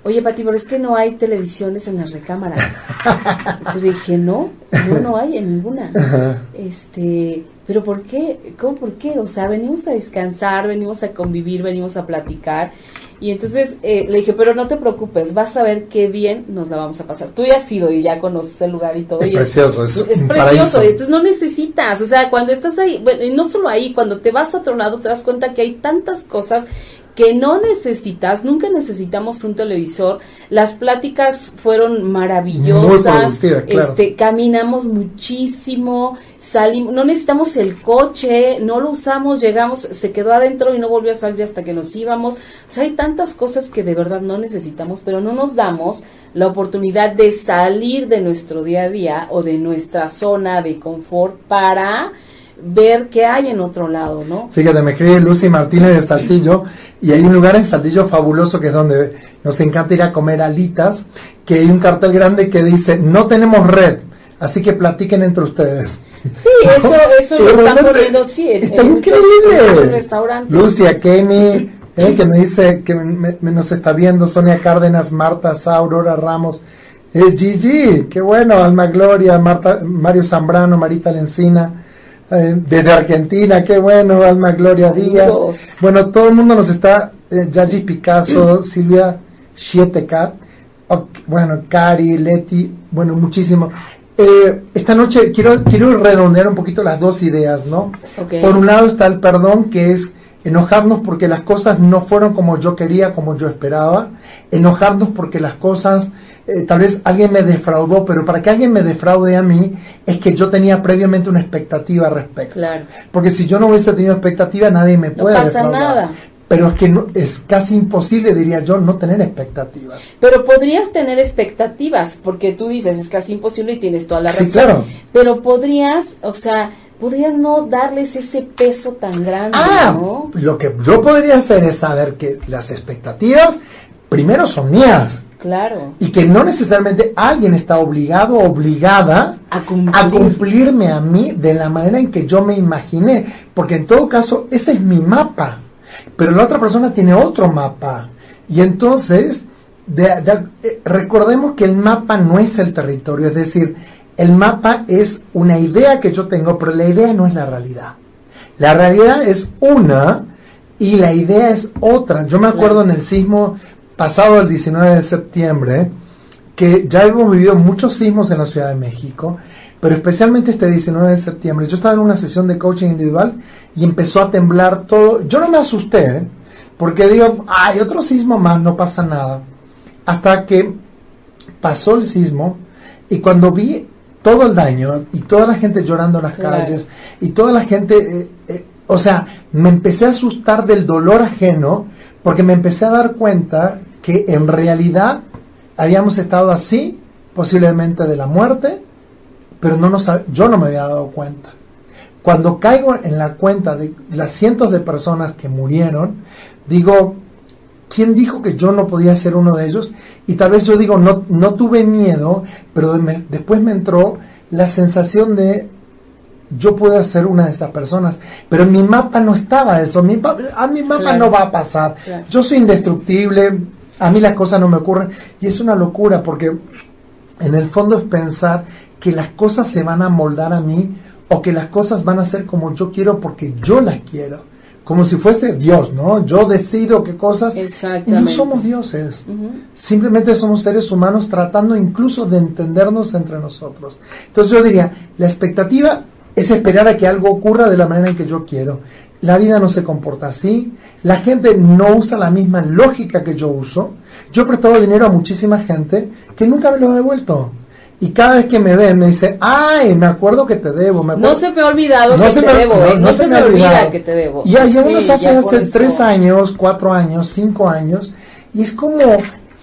oye Pati, pero es que no hay televisiones en las recámaras. Entonces dije, no, no, no hay en ninguna. Este, pero ¿por qué? ¿Cómo por qué? O sea, venimos a descansar, venimos a convivir, venimos a platicar. Y entonces eh, le dije, pero no te preocupes, vas a ver qué bien nos la vamos a pasar. Tú ya has ido y ya conoces el lugar y todo. Es y precioso, es un precioso. paraíso. Entonces no necesitas, o sea, cuando estás ahí, bueno, y no solo ahí, cuando te vas a otro lado te das cuenta que hay tantas cosas que no necesitas, nunca necesitamos un televisor. Las pláticas fueron maravillosas, claro. este, caminamos muchísimo, salimos, no necesitamos el coche, no lo usamos, llegamos, se quedó adentro y no volvió a salir hasta que nos íbamos. O sea, hay tantas cosas que de verdad no necesitamos, pero no nos damos la oportunidad de salir de nuestro día a día o de nuestra zona de confort para ver qué hay en otro lado, ¿no? Fíjate, me escribe Lucy Martínez de Saltillo y hay un lugar en Saltillo fabuloso que es donde nos encanta ir a comer alitas, que hay un cartel grande que dice, no tenemos red, así que platiquen entre ustedes. Sí, eso, eso lo están poniendo, sí, Está en increíble. Lucia, Kenny, eh, que me dice que me, me nos está viendo, Sonia Cárdenas, Marta Sá, Aurora Ramos, eh, Gigi, qué bueno, Alma Gloria, Marta, Mario Zambrano, Marita Lencina, desde Argentina, qué bueno, Alma Gloria Saludos. Díaz. Bueno, todo el mundo nos está, eh, Yaji Picasso, Silvia Schietekat, ok, bueno, Cari, Leti, bueno, muchísimo. Eh, esta noche quiero, quiero redondear un poquito las dos ideas, ¿no? Por un lado está el perdón, que es enojarnos porque las cosas no fueron como yo quería, como yo esperaba, enojarnos porque las cosas, eh, tal vez alguien me defraudó, pero para que alguien me defraude a mí es que yo tenía previamente una expectativa al respecto. Claro. Porque si yo no hubiese tenido expectativa, nadie me No puede pasa defraudar. nada. Pero es que no, es casi imposible, diría yo, no tener expectativas. Pero podrías tener expectativas, porque tú dices es casi imposible y tienes toda la Sí, razón. claro. Pero podrías, o sea, podrías no darles ese peso tan grande, Ah, ¿no? lo que yo podría hacer es saber que las expectativas primero son mías. Claro. y que no necesariamente alguien está obligado o obligada A cumplir. a cumplirme a mí de la manera en que yo me imaginé, porque en todo caso ese es mi mapa, pero la otra persona tiene otro mapa y entonces eh, recordemos que el mapa no es el territorio, es decir, el mapa es una idea que yo tengo, pero la idea no es la realidad. La realidad es una y la idea es otra. Yo me acuerdo en el sismo pasado el 19 de septiembre, que ya hemos vivido muchos sismos en la Ciudad de México, pero especialmente este 19 de septiembre. Yo estaba en una sesión de coaching individual y empezó a temblar todo. Yo no me asusté, ¿eh? porque digo, hay otro sismo más, no pasa nada. Hasta que pasó el sismo y cuando vi todo el daño y toda la gente llorando en las calles y toda la gente, eh, eh, o sea, me empecé a asustar del dolor ajeno porque me empecé a dar cuenta que en realidad habíamos estado así, posiblemente de la muerte, pero no nos, yo no me había dado cuenta. Cuando caigo en la cuenta de las cientos de personas que murieron, digo, ¿quién dijo que yo no podía ser uno de ellos? Y tal vez yo digo, no, no tuve miedo, pero después me entró la sensación de, yo puedo ser una de esas personas, pero en mi mapa no estaba eso, mi, a mi mapa no va a pasar, yo soy indestructible, a mí las cosas no me ocurren, y es una locura porque en el fondo es pensar que las cosas se van a moldar a mí o que las cosas van a ser como yo quiero porque yo las quiero. Como si fuese Dios, ¿no? Yo decido qué cosas. Y no somos dioses. Simplemente somos seres humanos tratando incluso de entendernos entre nosotros. Entonces yo diría, la expectativa es esperar a que algo ocurra de la manera en que yo quiero. La vida no se comporta así. La gente no usa la misma lógica que yo uso. Yo he prestado dinero a muchísima gente que nunca me lo ha devuelto. Y cada vez que me ven me dice, ay, me acuerdo que te debo. no se me ha olvidado que te debo, no, ¿eh? no, se, me, olvida que te debo. Y hay unos hace, hace tres años, cuatro años, cinco años, y es como,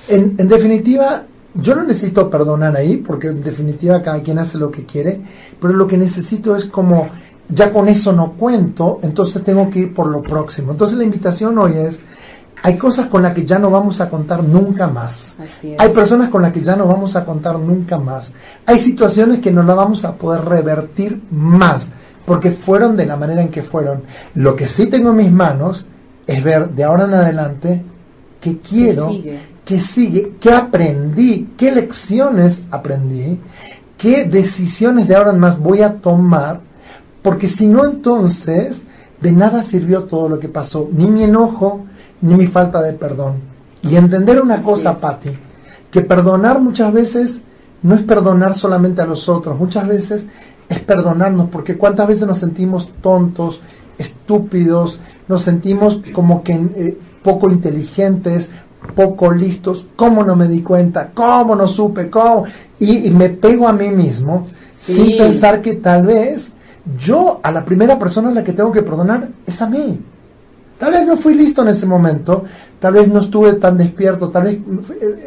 en, en definitiva, yo no necesito perdonar ahí, porque en definitiva cada quien hace lo que quiere, pero lo que necesito es como, ya con eso no cuento, entonces tengo que ir por lo próximo. Entonces la invitación hoy es, hay cosas con las que ya no vamos a contar nunca más. Hay personas con las que ya no vamos a contar nunca más. Hay situaciones que no la vamos a poder revertir más, porque fueron de la manera en que fueron. Lo que sí tengo en mis manos es ver de ahora en adelante qué quiero, qué sigue, qué aprendí, qué lecciones aprendí, qué decisiones de ahora en más voy a tomar, porque si no entonces de nada sirvió todo lo que pasó, ni mi enojo, ni mi falta de perdón. Y entender una cosa, Patti, que perdonar muchas veces no es perdonar solamente a los otros, muchas veces es perdonarnos, porque cuántas veces nos sentimos tontos, estúpidos, nos sentimos como que eh, poco inteligentes, poco listos, cómo no me di cuenta, cómo no supe, cómo, y, me pego a mí mismo sin pensar que tal vez yo a la primera persona a la que tengo que perdonar es a mí. Tal vez no fui listo en ese momento, tal vez no estuve tan despierto, tal vez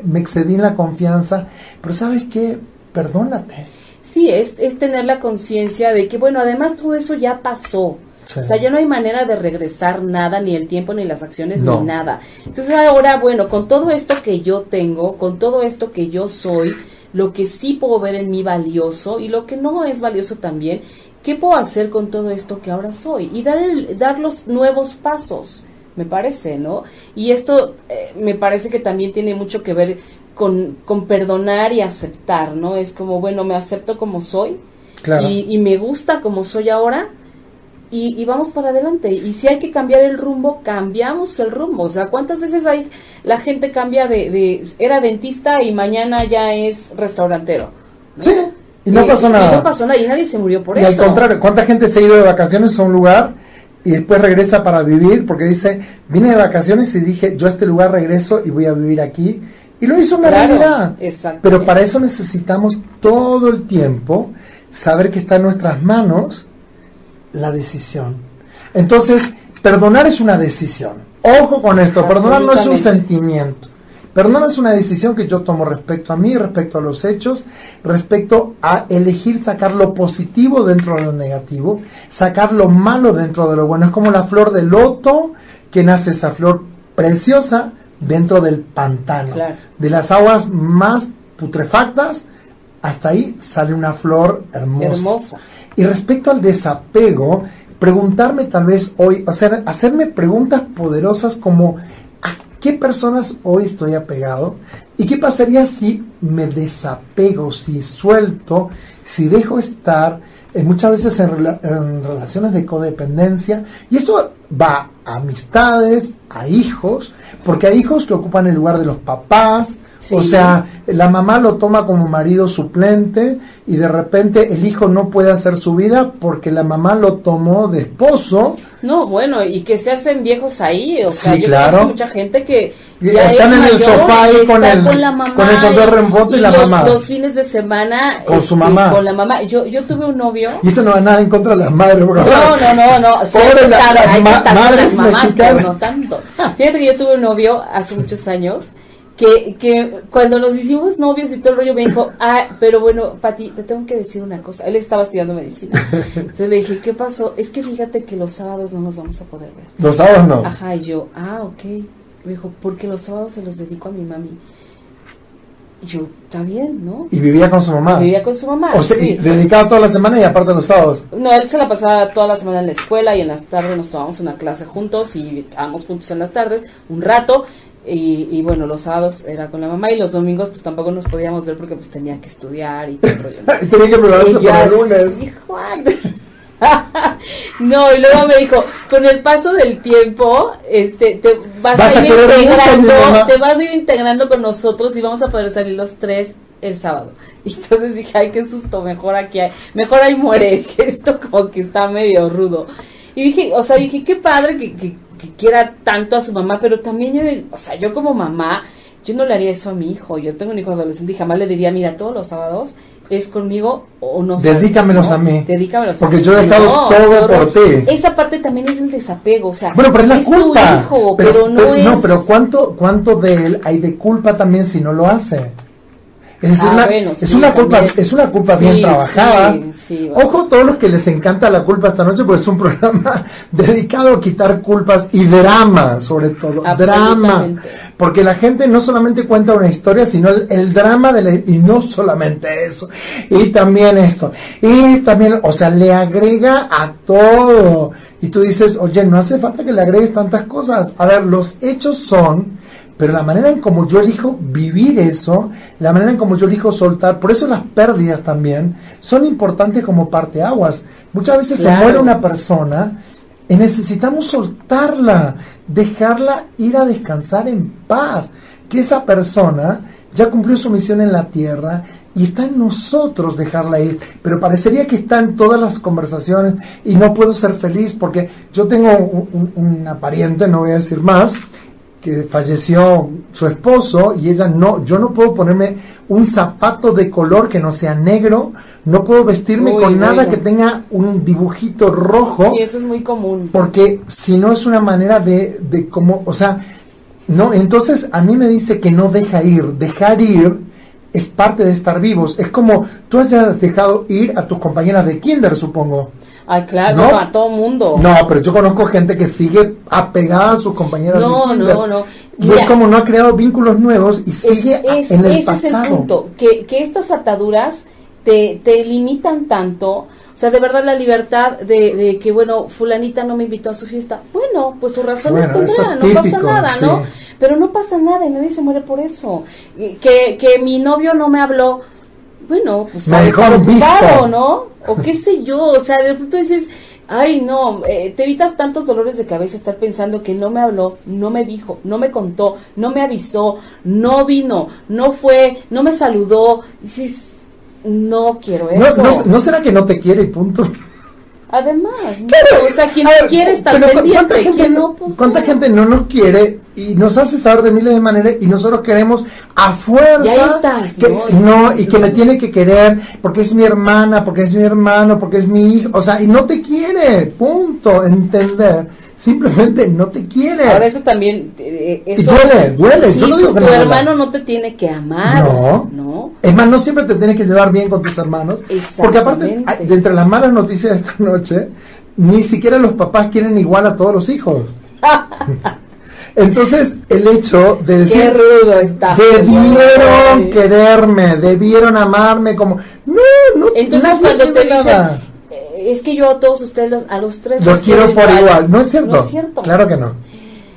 me excedí en la confianza, pero ¿sabes qué? Perdónate. Sí, es, es tener la conciencia de que, bueno, además todo eso ya pasó. O sea, ya no hay manera de regresar nada, ni el tiempo, ni las acciones, ni nada. Entonces ahora, bueno, con todo esto que yo tengo, con todo esto que yo soy, lo que sí puedo ver en mí valioso y lo que no es valioso también, ¿qué puedo hacer con todo esto que ahora soy? Y dar, el, dar los nuevos pasos, me parece, ¿no? Y esto eh, me parece que también tiene mucho que ver con, con, perdonar y aceptar, ¿no? Es como, bueno, me acepto como soy y, y, me gusta como soy ahora y, y, vamos para adelante. Y si hay que cambiar el rumbo, cambiamos el rumbo. O sea, ¿cuántas veces hay la gente cambia de, de era dentista y mañana ya es restaurantero? Sí. Y no pasó nada. Y no pasó nada y nadie se murió por eso. Y al contrario, ¿cuánta gente se ha ido de vacaciones a un lugar y después regresa para vivir? Porque dice, vine de vacaciones y dije, yo a este lugar regreso y voy a vivir aquí. Y lo hizo una realidad. Pero para eso necesitamos todo el tiempo saber que está en nuestras manos la decisión. Entonces, perdonar es una decisión. Ojo con esto, perdonar no es un sentimiento. Perdón es una decisión que yo tomo respecto a mí, respecto a los hechos, respecto a elegir sacar lo positivo dentro de lo negativo, sacar lo malo dentro de lo bueno. Es como la flor de loto, que nace esa flor preciosa dentro del pantano. De las aguas más putrefactas, hasta ahí sale una flor hermosa. Y respecto al desapego, preguntarme tal vez hoy, hacer, hacerme preguntas poderosas como ¿Qué personas hoy estoy apegado? ¿Y qué pasaría si me desapego, si suelto, si dejo estar eh, muchas veces en, en, relaciones de codependencia? Y esto va a amistades, a hijos, porque hay hijos que ocupan el lugar de los papás, o sea, la mamá lo toma como marido suplente y de repente el hijo no puede hacer su vida porque la mamá lo tomó de esposo. No, bueno, y que se hacen viejos ahí. O sea, yo claro. mucha gente que ya están en el sofá ahí con el, con, la mamá con el control remoto y, y, la los, mamá. Los fines de semana con su mamá. Con la mamá. Yo, yo tuve un novio. Y esto no va nada en contra de las madres, bro. No, no, no, no. Sí, Pobre la, estar, las ma madres las mamás, mexicanas. pero no tanto. Fíjate que yo tuve un novio hace muchos años que, que cuando nos hicimos novios y todo el rollo me dijo, ah, pero bueno, Pati, te tengo que decir una cosa. Él estaba estudiando medicina. Entonces le dije, ¿qué pasó? Es que fíjate que los sábados no nos vamos a poder ver. Los sábados no. Ajá, y yo, ah, ok. Me dijo, porque los sábados se los dedico a mi mami. Yo, está bien, ¿no? Y vivía con su mamá. Vivía con su mamá. O sea, sí. dedicado toda la semana y aparte los sábados. No, él se la pasaba toda la semana en la escuela y en las tardes nos tomábamos una clase juntos y estábamos juntos en las tardes un rato. Y, y, bueno, los sábados era con la mamá y los domingos pues tampoco nos podíamos ver porque pues tenía que estudiar y todo el rollo. ¿no? y tenía que prepararse para el lunes. No, y luego me dijo, con el paso del tiempo, este, te vas, Vas a ir a integrando, te vas a ir integrando con nosotros y vamos a poder salir los tres el sábado. Y entonces dije, ay, qué susto, mejor aquí, hay, mejor ahí muere, que esto como que está medio rudo. Y dije, o sea, dije, qué padre que, que, que quiera tanto a su mamá, pero también yo, o sea, yo como mamá, yo no le haría eso a mi hijo. Yo tengo un hijo adolescente y jamás le diría, mira, todos los sábados es conmigo o no sabes, Dedícamelos ¿no? a mí. Dedícamelos Porque a mí. yo he dejado No, todo por ti. Esa parte también es el desapego, o sea, Bueno, pero es la tu culpa. hijo, pero, no es... pero ¿cuánto, ¿cuánto de él hay de culpa también si no lo hace? Es decir, Ah, una, bueno, es, una culpa, es una culpa Sí, bien trabajada. sí. Ojo, todos los que les encanta la culpa esta noche, pues es un programa dedicado a quitar culpas y drama, sobre todo. Drama. Porque la gente no solamente cuenta una historia, sino el, el drama de la, y no solamente eso. Y también esto. Y también, o sea, le agrega a todo. Y tú dices, oye, no hace falta que le agregues tantas cosas. A ver, los hechos son pero la manera en como yo elijo vivir eso, la manera en como yo elijo soltar, por eso las pérdidas también son importantes como parteaguas. Muchas veces Claro. se muere una persona y necesitamos soltarla, dejarla ir a descansar en paz, que esa persona ya cumplió su misión en la tierra y está en nosotros dejarla ir, pero parecería que está en todas las conversaciones y no puedo ser feliz porque yo tengo un- un- una pariente, no voy a decir más, que falleció su esposo y ella no, yo no puedo ponerme un zapato de color que no sea negro, no puedo vestirme Uy, con nada que tenga un dibujito rojo, Sí, eso es muy común. porque si no es una manera de, de como, o sea, no, entonces a mí me dice que no deja ir, dejar ir es parte de estar vivos, es como tú hayas dejado ir a tus compañeras de kinder, supongo. Ay, claro, ¿No? a todo mundo. No, pero yo conozco gente que sigue apegada a sus compañeras No, de no, no. Y es como no ha creado vínculos nuevos y sigue es- en el ese pasado. es el punto, que, que estas ataduras te, te limitan tanto, o sea, de verdad la libertad de, de que, bueno, fulanita no me invitó a su fiesta, bueno, pues sus razones Bueno, eso tendrá, es no pasa nada, sí. ¿no? Pero no pasa nada y nadie se muere por eso. Que, que mi novio no me habló, bueno, pues Me dejó ocupado, ¿no? O qué sé yo, o sea, de pronto dices, ay, no, eh, te evitas tantos dolores de cabeza estar pensando que no me habló, no me dijo, no me contó, no me avisó, no vino, no fue, no me saludó. Y dices, no quiero No, eso. no, ¿no será que no te quiere y punto? Además, ¿no? Claro, o sea, quien ver, quiere ¿cu- pendiente, ¿cuánta gente, no, pues ¿Cuánta no. gente no nos quiere y nos hace saber de miles de maneras y nosotros queremos a fuerza estás, que, ¿no? no, y que me tiene que querer porque es mi hermana, porque es mi hermano, porque es mi hijo, o sea, y no te quiere, punto, entender, simplemente no te quiere. Ahora eso también, eh, Y eso, duele, duele, sí, yo no digo tu, que tu no duela. hermano no te tiene que amar, No. ¿no? Es más, no siempre te tienes que llevar bien con tus hermanos. Porque aparte, de entre las malas noticias de esta noche, ni siquiera los papás quieren igual a todos los hijos. Entonces, el hecho de Qué decir, rudo está. debieron quererme, debieron amarme, como, no, no, Entonces cuando te dicen, nada. Es que yo a todos ustedes, los- a los tres los quiero por igual. No es cierto. No es cierto. Claro que no.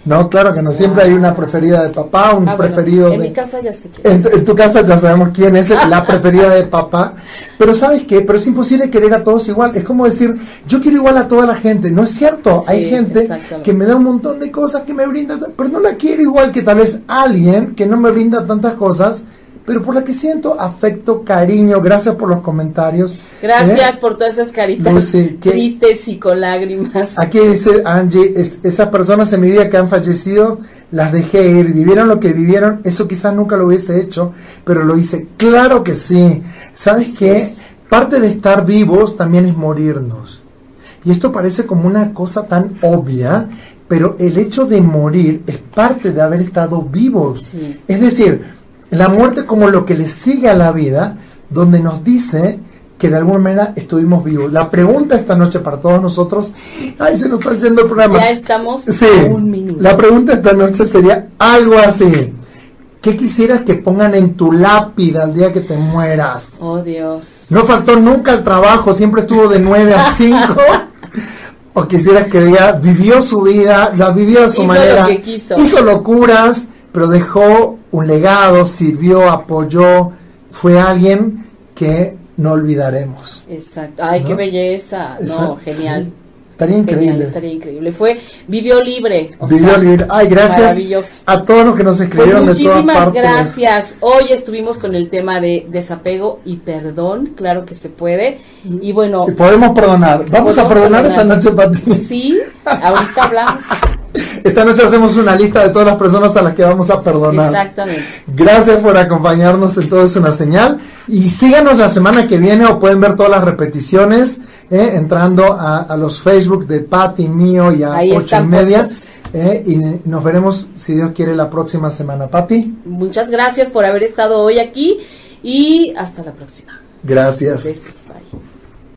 No, claro que no. Siempre hay una preferida de papá, un Ah, bueno, preferido en de... mi casa ya sé quién En, es. en tu casa ya sabemos quién es la preferida de papá. Pero ¿sabes qué? Pero es imposible querer a todos igual. Es como decir, yo quiero igual a toda la gente. No es cierto. Sí, Hay gente que me da un montón de cosas, que me brinda, pero no la quiero igual que tal vez alguien que no me brinda tantas cosas, pero por la que siento afecto, cariño. Gracias por los comentarios. Gracias ¿Eh? por todas esas caritas Lucy, tristes y con lágrimas. Aquí dice Angie, es- esas personas en mi vida que han fallecido, las dejé ir, vivieron lo que vivieron, eso quizás nunca lo hubiese hecho, pero lo hice. Claro que sí. ¿Sabes qué? es. Parte de estar vivos también es morirnos. Y esto parece como una cosa tan obvia, pero el hecho de morir es parte de haber estado vivos. Sí. Es decir, la muerte como lo que le sigue a la vida, donde nos dice que de alguna manera estuvimos vivos. La pregunta esta noche para todos nosotros, ay, se nos está yendo el programa. Ya estamos Sí, a un minuto. la pregunta esta noche sería algo así. ¿Qué quisieras que pongan en tu lápida el día que te mueras? Oh Dios. No faltó nunca el trabajo, siempre estuvo de 9 a 5. o quisieras que diga, vivió su vida, la vivió a su Hizo manera. lo que quiso. Hizo locuras, pero dejó un legado, sirvió, apoyó, fue alguien que no olvidaremos. Exacto. Ay, qué belleza. No, genial. sí. Estaría Genial, increíble. estaría increíble. Fue, vivió libre. o Vivió sea, libre. Ay, gracias a todos los que nos Pues escribieron de todas muchísimas gracias. Hoy estuvimos con el tema de desapego y perdón, claro que se puede. Y bueno, Y podemos perdonar. Vamos a perdonar esta noche, Pati. Sí, ahorita hablamos. Esta noche hacemos una lista de todas las personas a las que vamos a perdonar. Exactamente. Gracias por acompañarnos en Todo es una señal. Y síganos la semana que viene o pueden ver todas las repeticiones eh, entrando a, a los Facebook de Patti, mío y a Ahí ocho y media. eh, y nos veremos, si Dios quiere, la próxima semana. Patti, Muchas gracias por haber estado hoy aquí y hasta la próxima. gracias. Besos, bye.